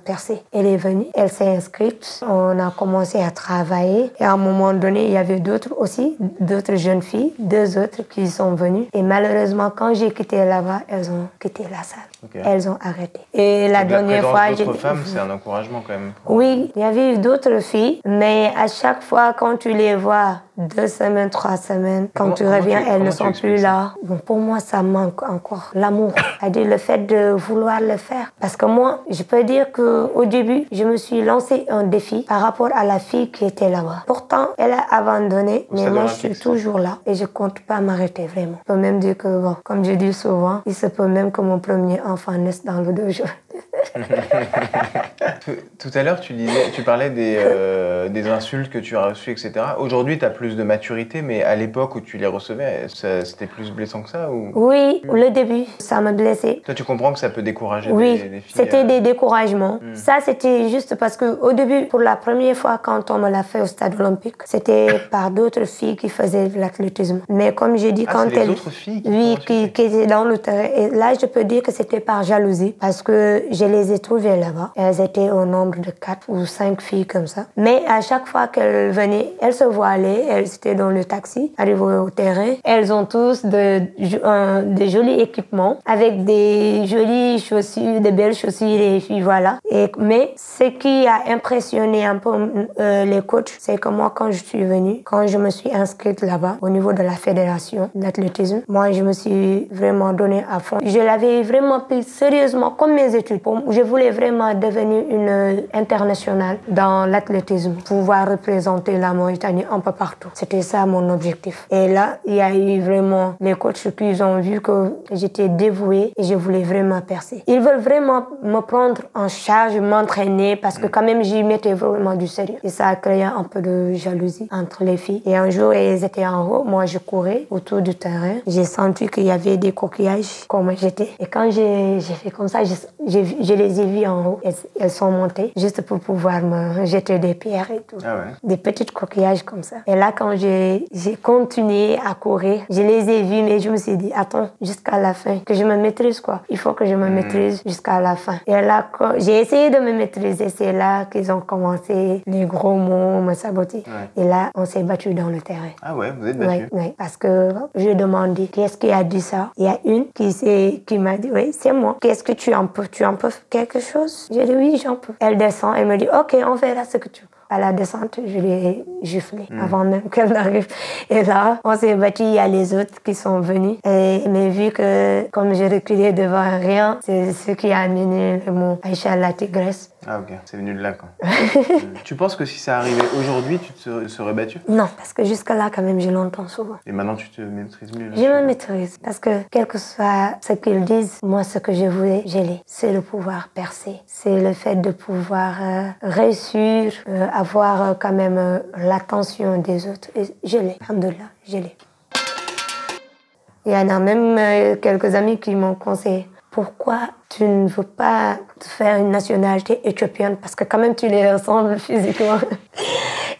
Elle est venue, elle s'est inscrite, on a commencé à travailler et à un moment donné, il y avait d'autres aussi, d'autres jeunes filles, deux autres qui sont venues. Et malheureusement, quand j'ai quitté là-bas, elles ont quitté la salle. Elles ont arrêté. Et la dernière fois, j'ai. femmes, c'est un encouragement quand même. Oui, il y avait d'autres filles, mais à chaque fois, quand tu les vois, deux semaines, trois semaines, quand tu reviens, elles ne sont plus là. Bon, pour moi, ça manque encore l'amour, c'est-à-dire le fait de vouloir le faire. Parce que moi, je peux dire que au début, je me suis lancé un défi par rapport à la fille qui était là-bas. Pourtant, elle a abandonné, mais moi, je suis toujours là et je compte pas m'arrêter vraiment. Je peux même dire que, bon, comme je dis souvent, il se peut même que mon premier enfant faen, nesten alle dør sjøl. Tout à l'heure, tu, disais, tu parlais des, euh, des insultes que tu as reçues, etc. Aujourd'hui, tu as plus de maturité, mais à l'époque où tu les recevais, c'était plus blessant que ça ou... Oui, le début, ça m'a blessé. Toi, tu comprends que ça peut décourager oui, des, des filles c'était euh, des découragements. Hmm. Ça, c'était juste parce que au début, pour la première fois, quand on me l'a fait au stade olympique, c'était par d'autres filles qui faisaient l'athlétisme. Mais comme j'ai dit, Ah, quand elles... autres filles qui Oui, qui, qui étaient dans le terrain. Et là, je peux dire que c'était par jalousie parce que je les ai trouvées là-bas. Elles étaient au nombre de quatre ou cinq filles comme ça. Mais à chaque fois qu'elles venaient, elles se voilaient, elles étaient dans le taxi, arrivées au terrain. Elles ont tous de, jolis équipements avec des jolies chaussures, de belles chaussures et puis voilà. Et, mais ce qui a impressionné un peu euh, les coachs, c'est que moi, quand je suis venue, quand je me suis inscrite là-bas, au niveau de la fédération d'athlétisme, moi, je me suis vraiment donnée à fond. Je l'avais vraiment pris sérieusement comme mes études. Je voulais vraiment devenir une internationale dans l'athlétisme, pouvoir représenter la Mauritanie un peu partout. C'était ça mon objectif. Et là, il y a eu vraiment les coachs qui ont vu que j'étais dévouée et je voulais vraiment percer. Ils veulent vraiment me prendre en charge, m'entraîner parce que quand même j'y mettais vraiment du sérieux. Et ça a créé un peu de jalousie entre les filles. Et un jour, elles étaient en haut, moi je courais autour du terrain. J'ai senti qu'il y avait des coquillages comme j'étais. Et quand j'ai fait comme ça, je, les ai vues en haut. Sont montées juste pour pouvoir me jeter des pierres et tout Ah ouais. des petits coquillages comme ça. Et là, quand j'ai continué à courir, je les ai vus, mais je me suis dit, attends, jusqu'à la fin, que je me maîtrise, quoi. Il faut que je me maîtrise jusqu'à la fin. Et là, quand j'ai essayé de me maîtriser, c'est là qu'ils ont commencé les gros mots, me saboter. Ouais. Et là, on s'est battu dans le terrain. Ah ouais, vous êtes battu. oui, parce que j'ai demandé qu'est-ce qui a dit ça? Il y a une qui, qui m'a dit, oui, c'est moi. Qu'est-ce que tu en peux Tu en peux quelque chose? J'ai dit, oui, Elle descend, elle me dit, ok, on verra ce que tu peux. À la descente, je lui ai giflé avant même qu'elle n'arrive. Et là, on s'est battu, il y a les autres qui sont venus. Et, mais vu que, comme j'ai reculé devant rien, c'est ce qui a amené le mot Aïcha la tigresse. Ah ok, c'est venu de là quoi. Tu penses que si ça arrivait aujourd'hui, tu te serais, serais battu? Non, parce que jusque-là, quand même, je l'entends souvent. Et maintenant tu te maîtrises mieux Je me maîtrise parce que quel que soit ce qu'ils disent, moi ce que je voulais, je l'ai. C'est le pouvoir percer. C'est le fait de pouvoir euh, réussir, euh, avoir euh, quand même l'attention des autres. Et je l'ai. Alhamdoulilah, je l'ai. Il y en a même quelques amis qui m'ont conseillé. Pourquoi tu ne veux pas te faire une nationalité éthiopienne Parce que quand même tu les ressembles physiquement.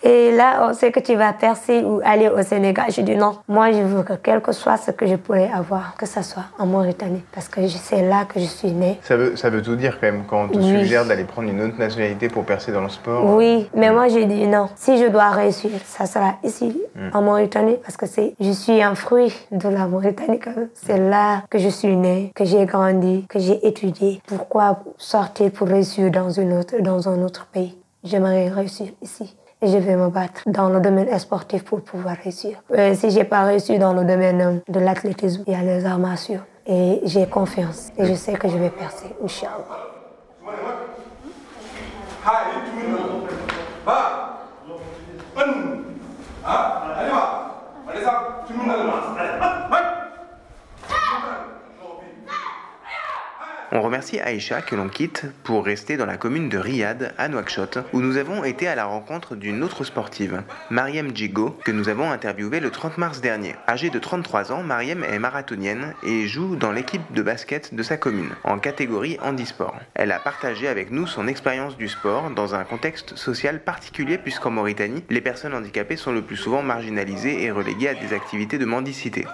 Et là, on sait que tu vas percer ou aller au Sénégal. Je dis non, moi je veux que quel que soit ce que je pourrais avoir, que ce soit en Mauritanie. Parce que c'est là que je suis née. Ça veut, ça veut tout dire quand même quand on te Oui. suggère d'aller prendre une autre nationalité pour percer dans le sport. Oui, mais moi j'ai dit non. Si je dois réussir, ça sera ici, en Mauritanie, parce que c'est, je suis un fruit de la Mauritanie. C'est là que je suis née, que j'ai grandi, que j'ai étudié. Pourquoi sortir pour réussir dans, un autre pays J'aimerais réussir ici. Et je vais me battre dans le domaine sportif pour pouvoir réussir. Euh, si j'ai pas réussi dans le domaine euh, de l'athlétisme, il y a les arts martiaux. Et j'ai confiance. Et je sais que je vais percer, Inch'Allah. On remercie Aïcha que l'on quitte pour rester dans la commune de Riyad, à Nouakchott, où nous avons été à la rencontre d'une autre sportive, Mariem Djigo, que nous avons interviewée le 30 mars dernier. Âgée de 33 ans, Mariem est marathonienne et joue dans l'équipe de basket de sa commune, en catégorie handisport. Elle a partagé avec nous son expérience du sport dans un contexte social particulier puisqu'en Mauritanie, les personnes handicapées sont le plus souvent marginalisées et reléguées à des activités de mendicité.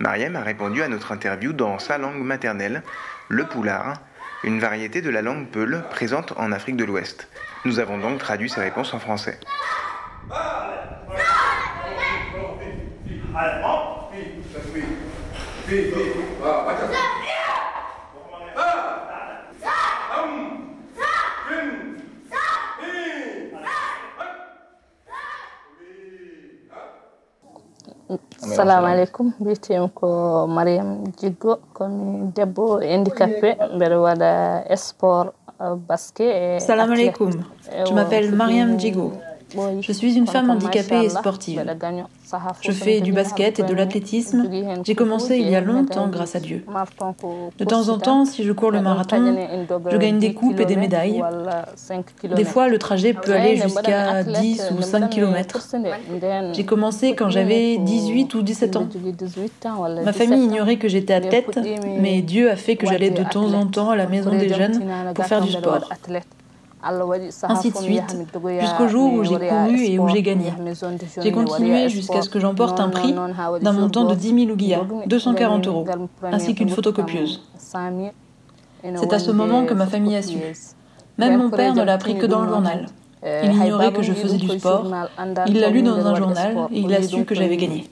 Mariem a répondu à notre interview dans sa langue maternelle, le poulard, une variété de la langue peul présente en Afrique de l'Ouest. Nous avons donc traduit ses réponses en français. Assalamu aleykum ko mariame jiggo komi debbo handicapé mbeɗa waɗa sport basket et Salam athlé- alaikum. et Je m'appelle Mariam Djigo. Je suis une femme handicapée et sportive. Je fais du basket et de l'athlétisme. J'ai commencé il y a longtemps grâce à Dieu. De temps en temps, si je cours le marathon, je gagne des coupes et des médailles. Des fois, le trajet peut aller jusqu'à 10 ou 5 km. J'ai commencé quand j'avais 18 ou 17 ans. Ma famille ignorait que j'étais athlète, mais Dieu a fait que j'allais de temps en temps à la maison des jeunes pour faire du sport. Ainsi de suite, jusqu'au jour où j'ai couru et où j'ai gagné. J'ai continué jusqu'à ce que j'emporte un prix d'un montant de 10 000 ouguiya, 240 euros, ainsi qu'une photocopieuse. C'est à ce moment que ma famille a su. Même mon père ne l'a appris que dans le journal. Il ignorait que je faisais du sport. Il l'a lu dans un journal et il a su que j'avais gagné.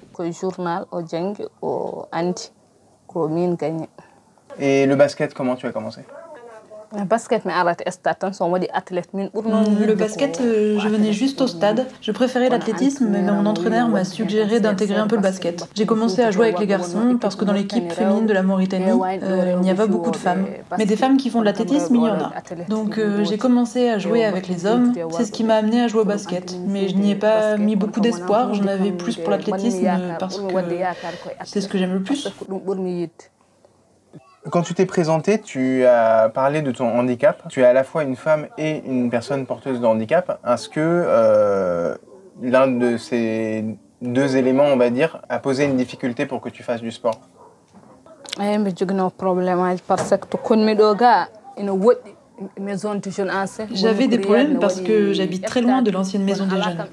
Et le basket, comment tu as commencé? Le basket, euh, je venais juste au stade. Je préférais l'athlétisme, mais mon entraîneur m'a suggéré d'intégrer un peu le basket. J'ai commencé à jouer avec les garçons parce que dans l'équipe féminine de la Mauritanie, euh, il n'y a pas beaucoup de femmes. Mais des femmes qui font de l'athlétisme, il y en a. Donc euh, j'ai commencé à jouer avec les hommes. C'est ce qui m'a amené à jouer au basket. Mais je n'y ai pas mis beaucoup d'espoir. J'en avais plus pour l'athlétisme parce que c'est ce que j'aime le plus. Quand tu t'es présentée, tu as parlé de ton handicap. Tu es à la fois une femme et une personne porteuse de handicap. Est-ce que euh, l'un de ces deux éléments, on va dire, a posé une difficulté pour que tu fasses du sport? J'avais des problèmes parce que j'habite très loin de l'ancienne maison des jeunes.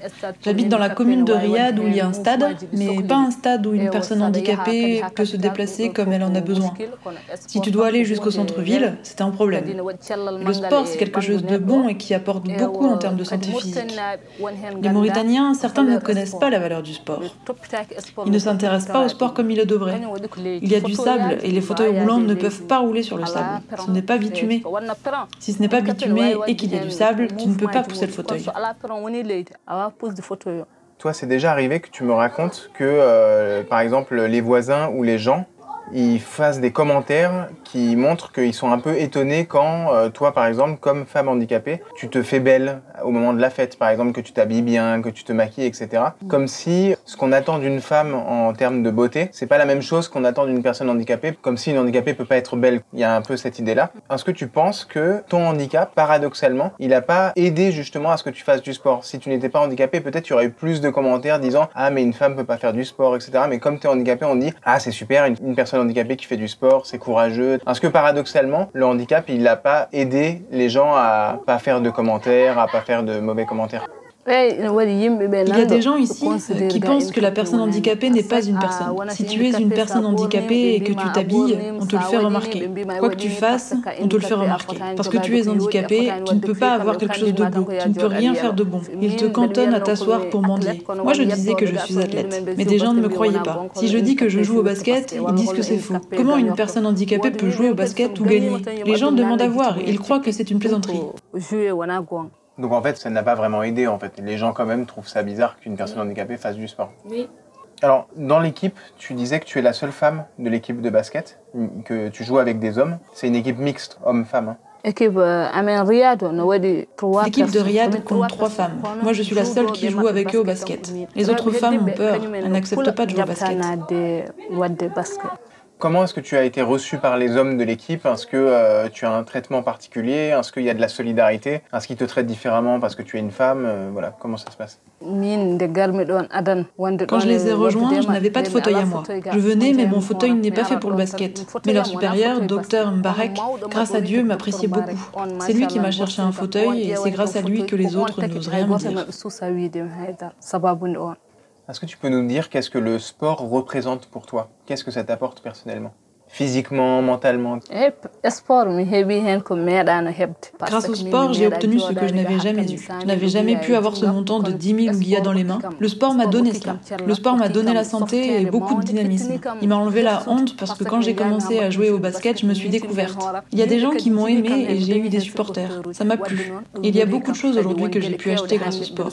J'habite dans la commune de Riyad où il y a un stade, mais pas un stade où une personne handicapée peut se déplacer comme elle en a besoin. Si tu dois aller jusqu'au centre-ville, c'est un problème. Le sport, c'est quelque chose de bon et qui apporte beaucoup en termes de santé physique. Les Mauritaniens, certains ne connaissent pas la valeur du sport. Ils ne s'intéressent pas au sport comme ils le devraient. Il y a du sable et les fauteuils roulants ne peuvent pas rouler sur le sable. Ce n'est pas bitumé. Si ce n'est pas bitumé et qu'il y a du sable, tu ne peux pas pousser le fauteuil. Toi, c'est déjà arrivé que tu me racontes que, euh, par exemple, les voisins ou les gens ils fassent des commentaires qui montrent qu'ils sont un peu étonnés quand euh, toi, par exemple, comme femme handicapée, tu te fais belle au moment de la fête, par exemple, que tu t'habilles bien, que tu te maquilles, etc. Comme si ce qu'on attend d'une femme en termes de beauté, c'est pas la même chose qu'on attend d'une personne handicapée, comme si une handicapée peut pas être belle. Il y a un peu cette idée-là. Est-ce que tu penses que ton handicap, paradoxalement, il a pas aidé justement à ce que tu fasses du sport? Si tu n'étais pas handicapé, peut-être tu aurais eu plus de commentaires disant ah mais une femme peut pas faire du sport, etc. Mais comme tu es handicapé, on dit ah c'est super, une personne handicapé qui fait du sport, c'est courageux. Parce que paradoxalement, le handicap, il n'a pas aidé les gens à pas faire de commentaires, à pas faire de mauvais commentaires. Il y a des gens ici qui pensent que la personne handicapée n'est pas une personne. Si tu es une personne handicapée et que tu t'habilles, on te le fait remarquer. Quoi que tu fasses, on te le fait remarquer. Parce que tu es handicapé, tu ne peux pas avoir quelque chose de beau. Tu ne peux rien faire de bon. Ils te cantonnent à t'asseoir pour mendier. Moi, je disais que je suis athlète, mais des gens ne me croyaient pas. Si je dis que je joue au basket, ils disent que c'est faux. Comment une personne handicapée peut jouer au basket ou gagner Les gens demandent à voir. Ils croient que c'est une plaisanterie. Donc en fait, ça n'a pas vraiment aidé. En fait, les gens quand même trouvent ça bizarre qu'une personne handicapée fasse du sport. Oui. Alors, dans l'équipe, tu disais que tu es la seule femme de l'équipe de basket, que tu joues avec des hommes. C'est une équipe mixte, hommes-femmes. Hein. L'équipe de Riyad compte trois femmes. Moi, je suis la seule qui joue avec eux au basket. Les autres femmes ont peur. Elles n'acceptent pas de jouer au basket. Comment est-ce que tu as été reçu par les hommes de l'équipe Est-ce que euh, tu as un traitement particulier Est-ce qu'il y a de la solidarité Est-ce qu'ils te traitent différemment parce que tu es une femme euh, Voilà, comment ça se passe Quand je les ai rejoints, je n'avais pas de fauteuil à moi. Je venais, mais mon fauteuil n'est pas fait pour le basket. Mais leur supérieur, docteur Mbarek, grâce à Dieu, m'appréciait beaucoup. C'est lui qui m'a cherché un fauteuil et c'est grâce à lui que les autres n'osent rien me dire. Est-ce que tu peux nous dire qu'est-ce que le sport représente pour toi Qu'est-ce que ça t'apporte personnellement Physiquement, mentalement Grâce au sport, j'ai obtenu ce que je n'avais jamais eu. Je n'avais jamais pu avoir ce montant de 10 000 oublias dans les mains. Le sport m'a donné cela. Le sport m'a donné la santé et beaucoup de dynamisme. Il m'a enlevé la honte parce que quand j'ai commencé à jouer au basket, je me suis découverte. Il y a des gens qui m'ont aimé et j'ai eu des supporters. Ça m'a plu. Il y a beaucoup de choses aujourd'hui que j'ai pu acheter grâce au sport.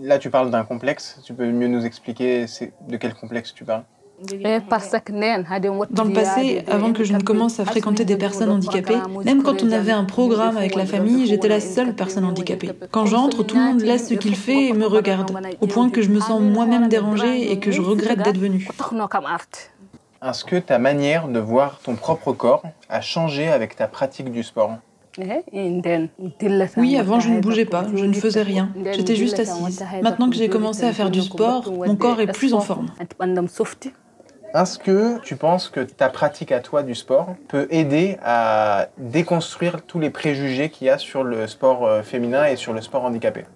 Là, tu parles d'un complexe. Tu peux mieux nous expliquer de quel complexe tu parles? Dans le passé, avant que je ne commence à fréquenter des personnes handicapées, même quand on avait un programme avec la famille, j'étais la seule personne handicapée. Quand j'entre, tout le monde laisse ce qu'il fait et me regarde, au point que je me sens moi-même dérangée et que je regrette d'être venue. Est-ce que ta manière de voir ton propre corps a changé avec ta pratique du sport? Oui, avant je ne bougeais pas, je ne faisais rien. J'étais juste assise. Maintenant que j'ai commencé à faire du sport, mon corps est plus en forme. Est-ce que tu penses que ta pratique à toi du sport peut aider à déconstruire tous les préjugés qu'il y a sur le sport euh, féminin et sur le sport handicapé?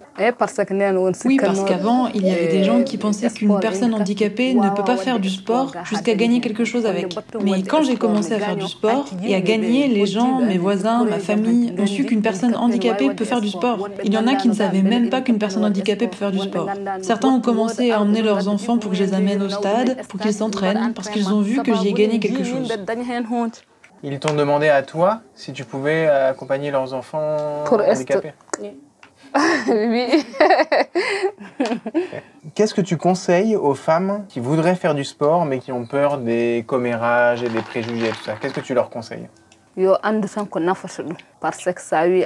Oui, parce qu'avant, il y avait des gens qui pensaient qu'une personne handicapée ne peut pas faire du sport jusqu'à gagner quelque chose avec. Mais quand j'ai commencé à faire du sport et à gagner, les gens, mes voisins, ma famille ont su qu'une personne handicapée peut faire du sport. Il y en a qui ne savaient même pas qu'une personne handicapée peut faire du sport. Certains ont commencé à emmener leurs enfants pour que je les amène au stade, pour qu'ils s'entraînent, parce qu'ils ont vu que j'y ai gagné quelque chose. Ils t'ont demandé à toi si tu pouvais accompagner leurs enfants handicapés oui. Qu'est-ce que tu conseilles aux femmes qui voudraient faire du sport mais qui ont peur des commérages et des préjugés et tout ça? Qu'est-ce que tu leur conseilles?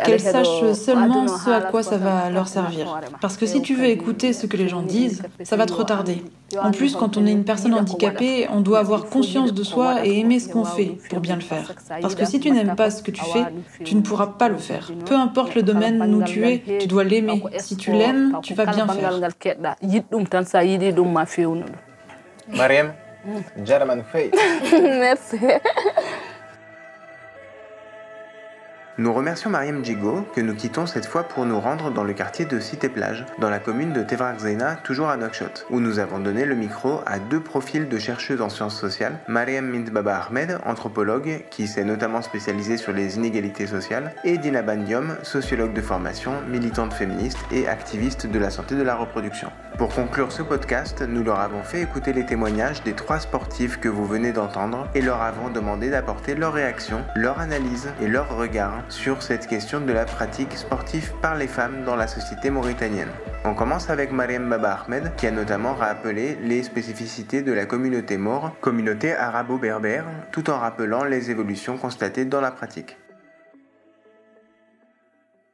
Qu'elles sachent seulement ce à quoi ça va leur servir. Parce que si tu veux écouter ce que les gens disent, ça va te retarder. En plus, quand on est une personne handicapée, on doit avoir conscience de soi et aimer ce qu'on fait pour bien le faire. Parce que si tu n'aimes pas ce que tu fais, tu ne pourras pas le faire. Peu importe le domaine où tu es, tu dois l'aimer. Si tu l'aimes, tu vas bien faire. Mariam, Merci. Nous remercions Mariam Djigo que nous quittons cette fois pour nous rendre dans le quartier de Cité-Plage, dans la commune de Tevrakzena, toujours à Nouakchott, où nous avons donné le micro à deux profils de chercheuses en sciences sociales, Mariam Mintbaba Ahmed, anthropologue, qui s'est notamment spécialisée sur les inégalités sociales, et Dina Bandium, sociologue de formation, militante féministe et activiste de la santé de la reproduction. Pour conclure ce podcast, nous leur avons fait écouter les témoignages des trois sportifs que vous venez d'entendre et leur avons demandé d'apporter leur réaction, leur analyse et leur regard sur cette question de la pratique sportive par les femmes dans la société mauritanienne. On commence avec Mariam Baba Ahmed, qui a notamment rappelé les spécificités de la communauté maure, communauté arabo-berbère, tout en rappelant les évolutions constatées dans la pratique.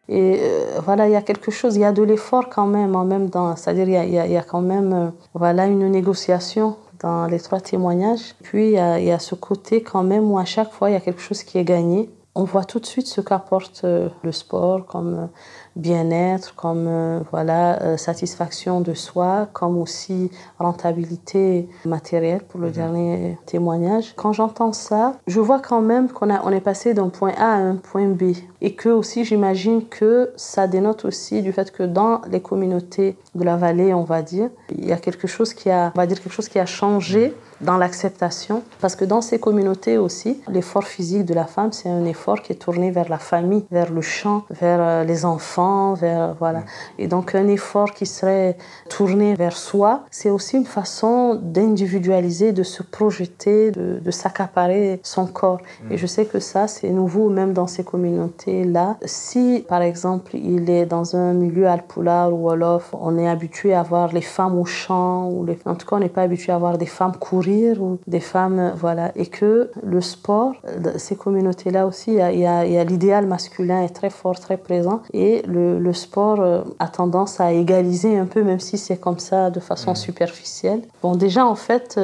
Et euh, voilà, il y a quelque chose, il y a de l'effort quand même, même temps. C'est-à-dire, il, y, a, quand même euh, voilà, une négociation dans les trois témoignages. Puis, il y, a, ce côté quand même où à chaque fois, il y a quelque chose qui est gagné on voit tout de suite ce qu'apporte euh, le sport comme euh, bien-être, comme euh, voilà satisfaction de soi, comme aussi rentabilité matérielle pour le mhm. dernier témoignage. Quand j'entends ça, je vois quand même qu'on on est passé d'un point A à un point B et que aussi j'imagine que ça dénote aussi du fait que dans les communautés de la vallée, on va dire, il y a quelque chose qui a, on va dire quelque chose qui a changé dans l'acceptation. Parce que dans ces communautés aussi, l'effort physique de la femme, c'est un effort qui est tourné vers la famille, vers le champ, vers euh, les enfants, vers voilà. Et donc un effort qui serait tourné vers soi, c'est aussi une façon d'individualiser, de se projeter, de, de s'accaparer son corps. Et mm. je sais que ça, c'est nouveau même dans ces communautés-là. Si, par exemple, il est dans un milieu alpoula ou wolof, on est habitué à voir les femmes au champ, ou les... en tout cas, on n'est pas habitué à voir des femmes courir ou des femmes, voilà. Et que le sport, ces communautés-là aussi, il y a, l'idéal masculin est très fort, très présent. Et le, le, sport euh, a tendance à égaliser un peu, même si c'est comme ça de façon superficielle. Bon, déjà, en fait,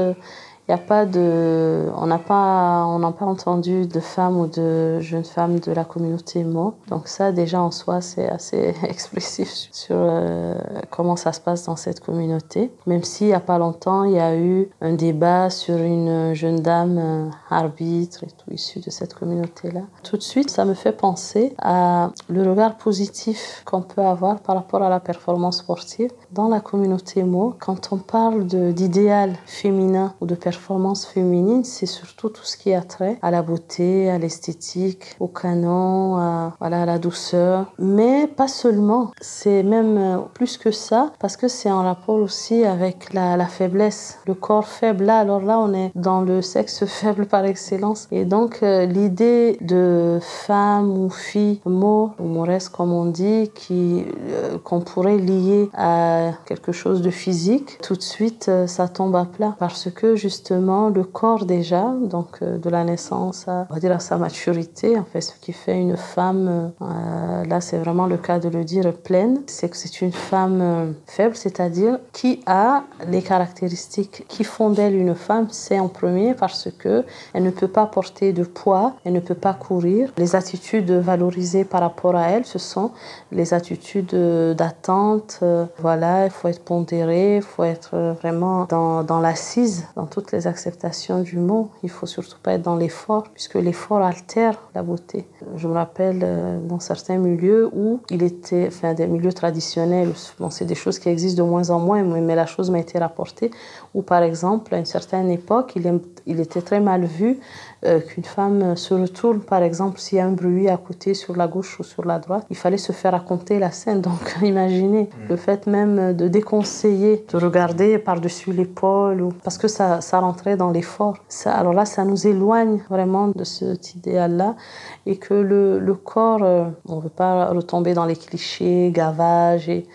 il a pas de, on n'a pas, on n'a pas entendu de femmes ou de jeunes femmes de la communauté Mo. Donc ça, déjà en soi, c'est assez expressif sur euh, comment ça se passe dans cette communauté. Même s'il n'y a pas longtemps, il y a eu un débat sur une jeune dame euh, arbitre et tout issue de cette communauté-là. Tout de suite, ça me fait penser à le regard positif qu'on peut avoir par rapport à la performance sportive dans la communauté Mo. Quand on parle d'idéal féminin ou de performance performance féminine, c'est surtout tout ce qui a trait à la beauté, à l'esthétique, au canon, à, voilà, à la douceur. Mais pas seulement, c'est même euh, plus que ça, parce que c'est en rapport aussi avec la, faiblesse, le corps faible. Là, alors là, on est dans le sexe faible par excellence. Et donc, euh, l'idée de femme ou fille, mot ou moresse comme on dit, qui euh, qu'on pourrait lier à quelque chose de physique, tout de suite, ça tombe à plat, parce que justement, justement le corps déjà, donc euh, de la naissance à, on va dire sa maturité, en fait, ce qui fait une femme, euh, là c'est vraiment le cas de le dire, pleine, c'est que c'est une femme euh, faible, c'est-à-dire qui a les caractéristiques qui font d'elle une femme, c'est en premier parce que elle ne peut pas porter de poids, elle ne peut pas courir. Les attitudes valorisées par rapport à elle, ce sont les attitudes d'attente. Voilà, il faut être pondéré, il faut être vraiment dans, dans l'assise, dans toutes les acceptations du mot. Il faut surtout pas être dans l'effort, puisque l'effort altère la beauté. Je me rappelle euh, dans certains milieux où il était, enfin des milieux traditionnels, bon, c'est des choses qui existent de moins en moins, mais la chose m'a été rapportée, où par exemple, à une certaine époque, il, il était très mal vu euh, qu'une femme se retourne, par exemple, s'il y a un bruit à côté sur la gauche ou sur la droite, il fallait se faire raconter la scène. Donc imaginez mm. le fait même de déconseiller de regarder par-dessus l'épaule, ou... parce que ça, ça rentrait dans l'effort. Alors là, ça nous éloigne vraiment de cet idéal-là et que le, le corps, euh, on ne veut pas retomber dans les clichés, gavage et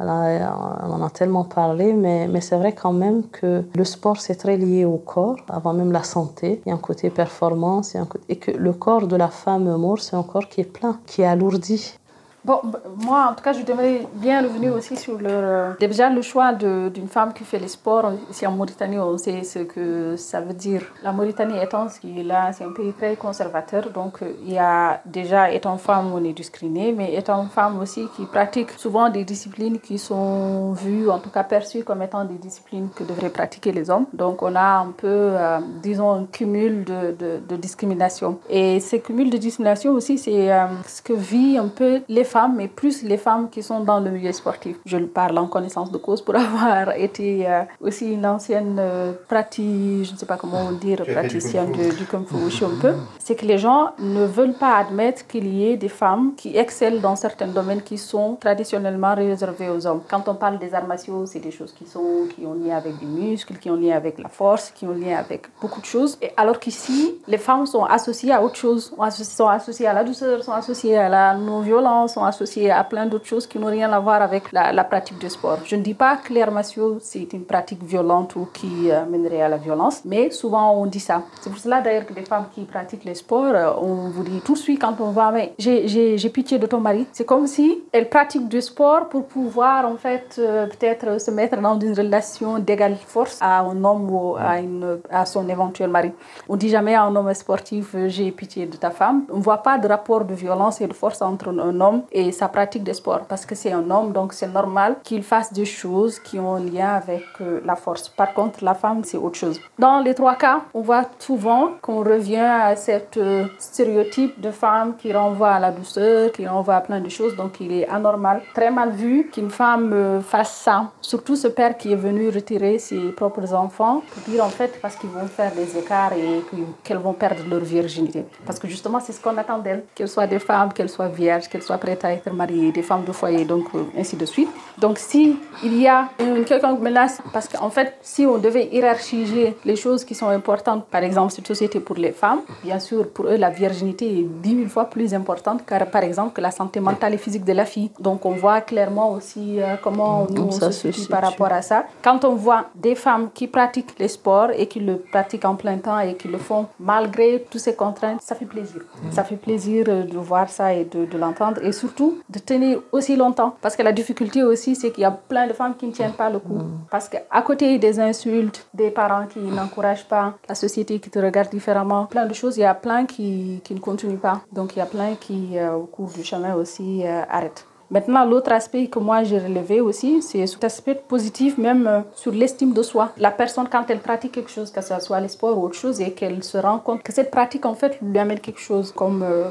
on en a tellement parlé, mais, c'est vrai quand même que le sport, c'est très lié au corps, avant même la santé. Il y a un côté performance, et que le corps de la femme morte, c'est un corps qui est plein, qui est alourdi. Bon, moi, en tout cas, je devrais bien revenir aussi sur le, euh, déjà le choix d'une femme qui fait les sports. Ici en Mauritanie, on sait ce que ça veut dire. La Mauritanie étant ce qui est là, c'est un pays très conservateur. Donc, euh, il y a déjà, étant femme, on est discriminé, mais étant femme aussi qui pratique souvent des disciplines qui sont vues, en tout cas perçues comme étant des disciplines que devraient pratiquer les hommes. Donc, on a un peu, euh, disons, un cumul de, de, discrimination. Et ce cumul de discrimination aussi, c'est ce que vit un peu les femmes, mais plus les femmes qui sont dans le milieu sportif. Je parle en connaissance de cause pour avoir été euh, aussi une ancienne euh, pratique, je ne sais pas comment dire, praticienne du, du Kung Fu un peu. C'est que les gens ne veulent pas admettre qu'il y ait des femmes qui excellent dans certains domaines qui sont traditionnellement réservés aux hommes. Quand on parle des arts martiaux, c'est des choses qui, sont, qui ont lien avec des muscles, qui ont lien avec la force, qui ont lien avec beaucoup de choses. Et alors qu'ici, les femmes sont associées à autre chose, sont associées à la douceur, sont associées à la non-violence, associé à plein d'autres choses qui n'ont rien à voir avec la, pratique du sport. Je ne dis pas que l'art martiaux, c'est une pratique violente ou qui euh, mènerait à la violence, mais souvent on dit ça. C'est pour cela d'ailleurs que les femmes qui pratiquent les sports, euh, on vous dit tout de suite quand on va, mais j'ai pitié de ton mari. C'est comme si elle pratique du sport pour pouvoir en fait euh, peut-être se mettre dans une relation d'égale force à un homme ou à, une, à son éventuel mari. On dit jamais à un homme sportif, j'ai pitié de ta femme. On ne voit pas de rapport de violence et de force entre un homme et sa pratique de sport parce que c'est un homme, donc c'est normal qu'il fasse des choses qui ont un lien avec euh, la force. Par contre, la femme, c'est autre chose. Dans les trois cas, on voit souvent qu'on revient à cette euh, stéréotype de femme qui renvoie à la douceur, qui renvoie à plein de choses. Donc, il est anormal, très mal vu qu'une femme euh, fasse ça. Surtout ce père qui est venu retirer ses propres enfants pour dire en fait parce qu'ils vont faire des écarts et qu'elles vont perdre leur virginité. Parce que justement, c'est ce qu'on attend d'elles, qu'elles soient des femmes, qu'elles soient vierges, qu'elles soient prêtes à être mariées, des femmes de foyer, donc euh, ainsi de suite. Donc si il y a une quelconque menace, parce qu'en fait, si on devait hiérarchiser les choses qui sont importantes, par exemple cette société pour les femmes, bien sûr, pour eux, la virginité est dix mille fois plus importante, car par exemple, que la santé mentale et physique de la fille. Donc on voit clairement aussi euh, comment nous on se situe par rapport à ça. Quand on voit des femmes qui pratiquent les sports et qui le pratiquent en plein temps et qui le font malgré toutes ces contraintes, ça fait plaisir. Ça fait plaisir euh, de voir ça et de, de l'entendre. Et surtout, de tenir aussi longtemps. Parce que la difficulté aussi, c'est qu'il y a plein de femmes qui ne tiennent pas le coup. Parce qu'à côté des insultes, des parents qui n'encouragent pas, la société qui te regarde différemment, plein de choses, il y a plein qui, qui ne continuent pas. Donc il y a plein qui, euh, au cours du chemin aussi, euh, arrêtent. Maintenant, l'autre aspect que moi j'ai relevé aussi, c'est cet aspect positif même euh, sur l'estime de soi. La personne, quand elle pratique quelque chose, que ce soit le sport ou autre chose, et qu'elle se rend compte que cette pratique, en fait, lui amène quelque chose, comme euh,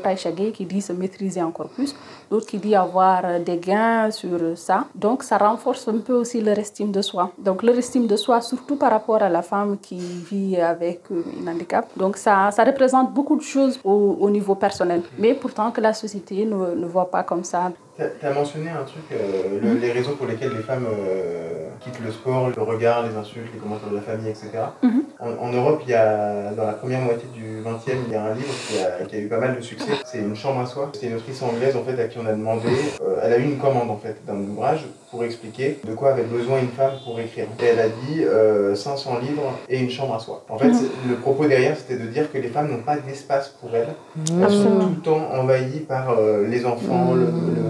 qui dit se maîtriser encore plus, d'autres qui dit avoir euh, des gains sur ça. Donc, ça renforce un peu aussi leur estime de soi. Donc, leur estime de soi, surtout par rapport à la femme qui vit avec euh, un handicap. Donc, ça, ça représente beaucoup de choses au, au niveau personnel. Mais pourtant, que la société ne voit pas comme ça. Tu as mentionné un truc, euh, les raisons pour lesquelles les femmes euh, quittent le sport, le regard, les insultes, les commentaires de la famille, etc. Mhm. en, Europe, il y a, dans la première moitié du 20e, il y a un livre qui a, qui a eu pas mal de succès. C'est Une chambre à soi. C'est une autrice anglaise en fait, à qui on a demandé, euh, elle a eu une commande en fait, d'un ouvrage pour expliquer de quoi avait besoin une femme pour écrire. Et elle a dit 500 livres et une chambre à soi. En fait, mhm. le propos derrière, c'était de dire que les femmes n'ont pas d'espace pour elles. Elles sont tout le temps envahies par les enfants, le,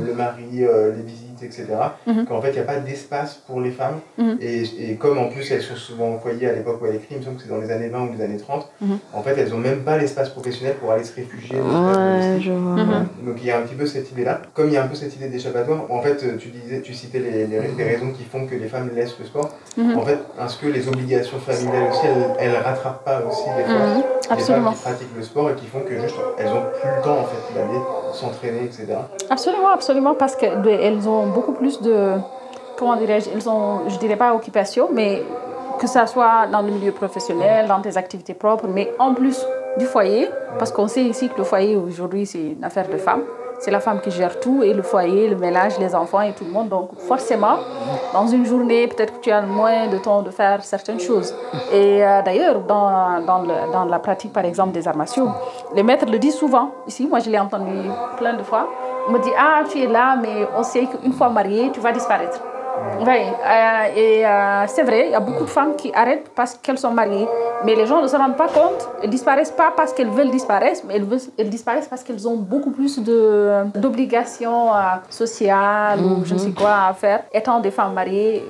le mari, euh, les visites, etc. Mhm. Qu'en fait, il n'y a pas d'espace pour les femmes. Mhm. et, et, comme en plus elles sont souvent au foyer à l'époque où elle écrit, il me semble que c'est dans les années 20 ou les années 30, mhm. en fait, elles n'ont même pas l'espace professionnel pour aller se réfugier. Donc il y a un petit peu cette idée-là. Comme il y a un peu cette idée d'échappatoire, en fait, tu disais, tu citais les, les, raisons qui font que les femmes laissent le sport. En fait, est-ce que les obligations familiales aussi, elles, ne rattrapent pas aussi les femmes, les femmes qui pratiquent le sport et qui font que juste elles ont plus le temps en fait d'aller s'entraîner, etc. Absolument, absolument, parce qu'elles ont beaucoup plus de, comment dirais-je, elles ont, je dirais pas occupation, mais que ça soit dans le milieu professionnel, dans tes activités propres, mais en plus du foyer, parce qu'on sait ici que le foyer aujourd'hui c'est une affaire de femmes. C'est la femme qui gère tout et le foyer, le ménage, les enfants et tout le monde. Donc forcément, dans une journée, peut-être que tu as moins de temps de faire certaines choses. Et euh, d'ailleurs, dans, dans, dans, la pratique, par exemple, des arts martiaux, les maîtres le disent souvent. Ici, moi, je l'ai entendu plein de fois. On me dit, ah, tu es là, mais on sait qu'une fois mariée, tu vas disparaître. Oui, euh, et euh, c'est vrai, il y a beaucoup de femmes qui arrêtent parce qu'elles sont mariées. Mais les gens ne se rendent pas compte. Elles disparaissent pas parce qu'elles veulent disparaître, mais elles, disparaissent parce qu'elles ont beaucoup plus d'obligations euh, sociales ou je ne sais mhm. quoi à faire, étant des femmes mariées,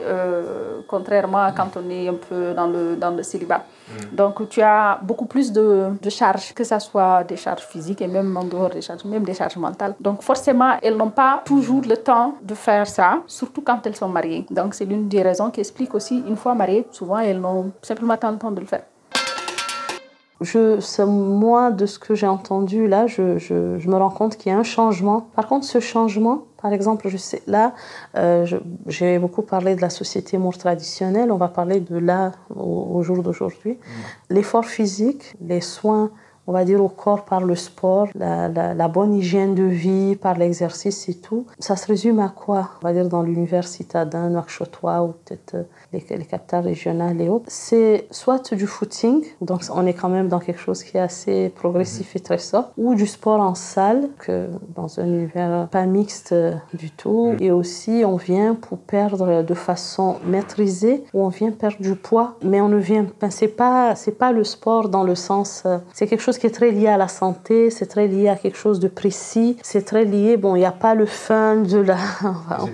contrairement à quand on est un peu dans le, dans le célibat. Mm. Donc, tu as beaucoup plus de, de, charges, que ce soit des charges physiques et même en dehors des charges, même des charges mentales. Donc, forcément, elles n'ont pas toujours le temps de faire ça, surtout quand elles sont mariées. Donc, c'est l'une des raisons qui explique aussi, une fois mariées, souvent, elles n'ont simplement pas le temps de le faire. Je, moi, de ce que j'ai entendu là, je, je, je me rends compte qu'il y a un changement. Par contre, ce changement, par exemple, je sais, là, euh, j'ai beaucoup parlé de la société more traditionnelle, on va parler de là au, jour d'aujourd'hui. Mm. L'effort physique, les soins on va dire, au corps par le sport, la, la, bonne hygiène de vie par l'exercice et tout. Ça se résume à quoi On va dire dans l'univers citadin, Nouakchotois ou peut-être euh, les, les capitales régionales et autres? C'est soit du footing, donc on est quand même dans quelque chose qui est assez progressif et très soft, ou du sport en salle, que dans un univers pas mixte euh, du tout. Et aussi, on vient pour perdre de façon maîtrisée, ou on vient perdre du poids, mais on ne vient, ben, c'est pas, c'est pas le sport dans le sens, euh, c'est quelque chose qui est très lié à la santé, c'est très lié à quelque chose de précis, c'est très lié, bon, il n'y a pas le fun de la...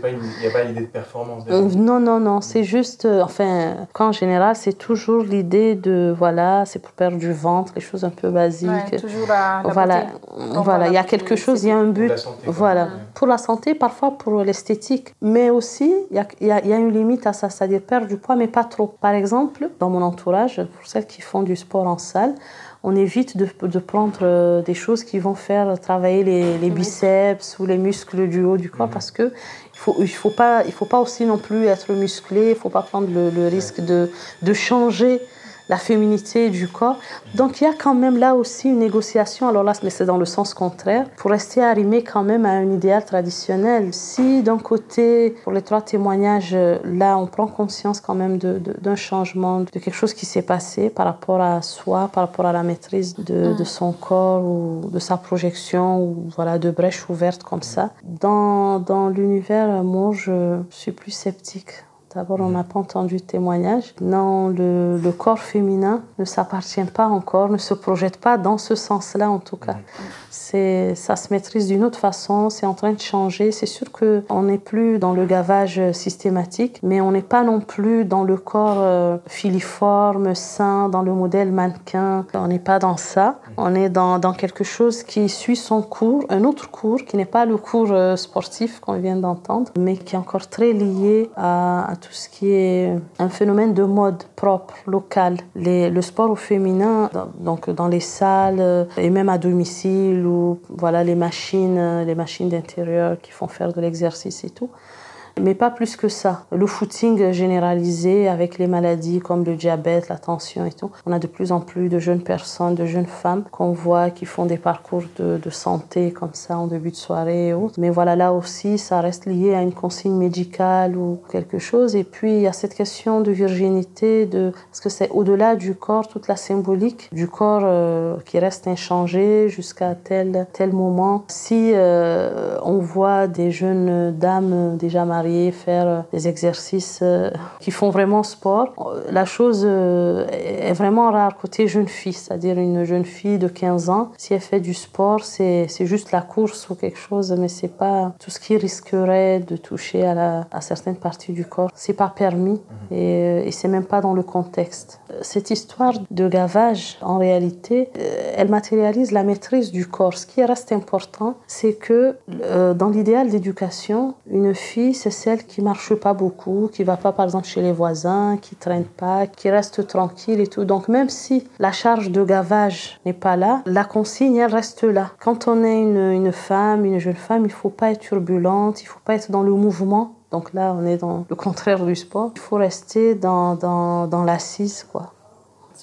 Il n'y a pas l'idée de performance euh, Non, non, non, c'est juste, euh, enfin, qu'en général, c'est toujours l'idée de, voilà, c'est pour perdre du ventre, les choses un peu basiques. Ouais, toujours à la Voilà, voilà, il y a quelque chose, il y a un but. voilà, pour la santé, parfois pour l'esthétique, mais aussi, il y a, y, a, y a, une limite à ça, c'est-à-dire perdre du poids, mais pas trop. Par exemple, dans mon entourage, pour celles qui font du sport en salle, on évite de, de, prendre euh, des choses qui vont faire travailler les, les biceps ou les muscles du haut du corps parce que il faut, il faut pas, il faut pas aussi non plus être musclé, il faut pas prendre le, le risque de, de changer la féminité du corps. Donc il y a quand même là aussi une négociation, alors là, mais c'est dans le sens contraire, pour rester arrimé quand même à un idéal traditionnel. Si d'un côté, pour les trois témoignages, là, on prend conscience quand même d'un changement, de quelque chose qui s'est passé par rapport à soi, par rapport à la maîtrise de, de, son corps ou de sa projection, ou voilà, de brèches ouvertes comme ça. Dans, dans l'univers, moi, je suis plus sceptique. D'abord, on n'a pas entendu de témoignage. Non, le, le, corps féminin ne s'appartient pas encore, ne se projette pas dans ce sens-là en tout cas. Ça se maîtrise d'une autre façon, c'est en train de changer. C'est sûr qu'on n'est plus dans le gavage systématique, mais on n'est pas non plus dans le corps euh, filiforme, sain, dans le modèle mannequin. On n'est pas dans ça. On est dans, dans, quelque chose qui suit son cours, un autre cours qui n'est pas le cours euh, sportif qu'on vient d'entendre, mais qui est encore très lié à, tout ce qui est un phénomène de mode propre, local. Le sport au féminin, donc dans les salles euh, et même à domicile, voilà les machines, euh, les machines d'intérieur qui font faire de l'exercice et tout. Mais pas plus que ça. Le footing généralisé avec les maladies comme le diabète, la tension et tout, on a de plus en plus de jeunes personnes, de jeunes femmes qu'on voit qui font des parcours de, de, santé comme ça en début de soirée et autres. Mais voilà, là aussi, ça reste lié à une consigne médicale ou quelque chose. Et puis, il y a cette question de virginité, de, parce que c'est au-delà du corps, toute la symbolique du corps euh, qui reste inchangé jusqu'à tel, tel moment. Si euh, on voit des jeunes dames déjà mariées faire des exercices euh, qui font vraiment sport, la chose est vraiment rare côté jeune fille, c'est-à-dire une jeune fille de 15 ans, si elle fait du sport, c'est juste la course ou quelque chose, mais c'est pas tout ce qui risquerait de toucher à, la, à certaines parties du corps. C'est pas permis mhm. et, et c'est même pas dans le contexte. Cette histoire de gavage, en réalité, euh, elle matérialise la maîtrise du corps. Ce qui reste important, c'est que euh, dans l'idéal d'éducation, une fille, c'est celle qui marche pas beaucoup, qui va pas par exemple chez les voisins, qui traîne pas, qui reste tranquille et tout. Donc même si la charge de gavage n'est pas là, la consigne, elle reste là. Quand on est une, une femme, une jeune femme, il faut pas être turbulente, il faut pas être dans le mouvement. Donc là, on est dans le contraire du sport. Il faut rester dans, dans, dans l'assise, quoi.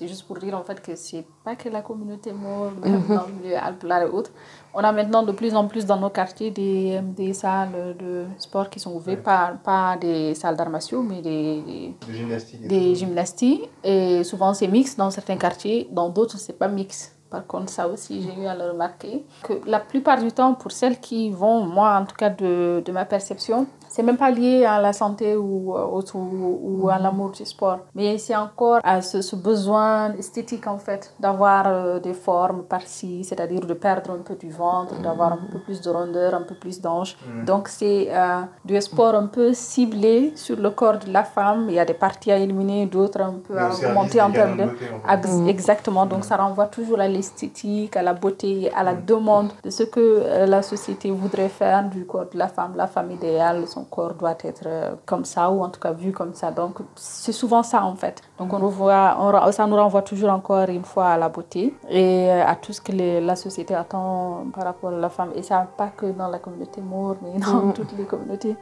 C'est juste pour dire en fait que c'est pas que la communauté mort, même mhm. dans le milieu et autres. On a maintenant de plus en plus dans nos quartiers des, des salles de sport qui sont ouvertes, pas, pas des salles d'arts martiaux, mais des, gymnastiques. Des gymnastiques. Et souvent c'est mix dans certains quartiers, dans d'autres c'est pas mix. Par contre, ça aussi, j'ai eu à le remarquer. Que la plupart du temps, pour celles qui vont, moi en tout cas de, de ma perception, c'est même pas lié à la santé ou, ou, ou à l'amour du sport, mais c'est encore à ce, ce, besoin esthétique en fait, d'avoir euh, des formes par-ci, c'est-à-dire de perdre un peu du ventre, d'avoir un peu plus de rondeur, un peu plus d'ange. Mm. Donc c'est euh, du sport un peu ciblé sur le corps de la femme. Il y a des parties à éliminer, d'autres un peu à augmenter en termes de... Exactement, donc ça renvoie toujours à l'esthétique, à la beauté, à la demande de ce que euh, la société voudrait faire du corps de la femme, la femme idéale, son corps doit être euh, comme ça ou en tout cas vu comme ça. Donc c'est souvent ça en fait. Donc on revoit, on, ça nous renvoie toujours encore une fois à la beauté et euh, à tout ce que la société attend par rapport à la femme. Et ça pas que dans la communauté Moore, mais dans mm. toutes les communautés.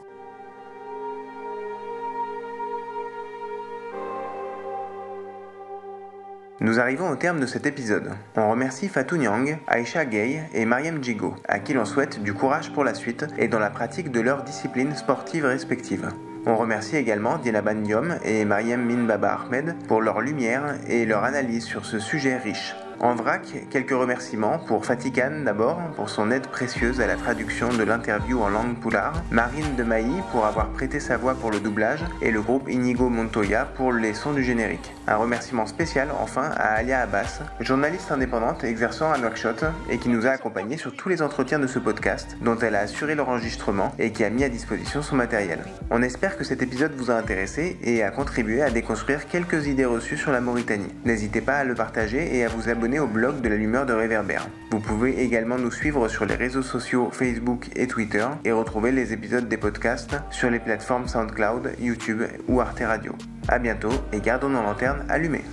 Nous arrivons au terme de cet épisode. On remercie Fatou Nyang, Aisha Gay et Mariam Djigo, à qui l'on souhaite du courage pour la suite et dans la pratique de leurs disciplines sportives respectives. On remercie également Dina Banyom et Mariam Minbaba Ahmed pour leur lumière et leur analyse sur ce sujet riche. En vrac, quelques remerciements pour Fatikan d'abord, pour son aide précieuse à la traduction de l'interview en langue poulard, Marine de Mailly pour avoir prêté sa voix pour le doublage, et le groupe Inigo Montoya pour les sons du générique. Un remerciement spécial enfin à Alia Abbas, journaliste indépendante exerçant à Nouakchott et qui nous a accompagnés sur tous les entretiens de ce podcast, dont elle a assuré l'enregistrement et qui a mis à disposition son matériel. On espère que cet épisode vous a intéressé et a contribué à déconstruire quelques idées reçues sur la Mauritanie. N'hésitez pas à le partager et à vous abonner au blog de la Lumière de Réverbère. Vous pouvez également nous suivre sur les réseaux sociaux Facebook et Twitter et retrouver les épisodes des podcasts sur les plateformes SoundCloud, YouTube ou Arte Radio. A bientôt et gardons nos lanternes allumées.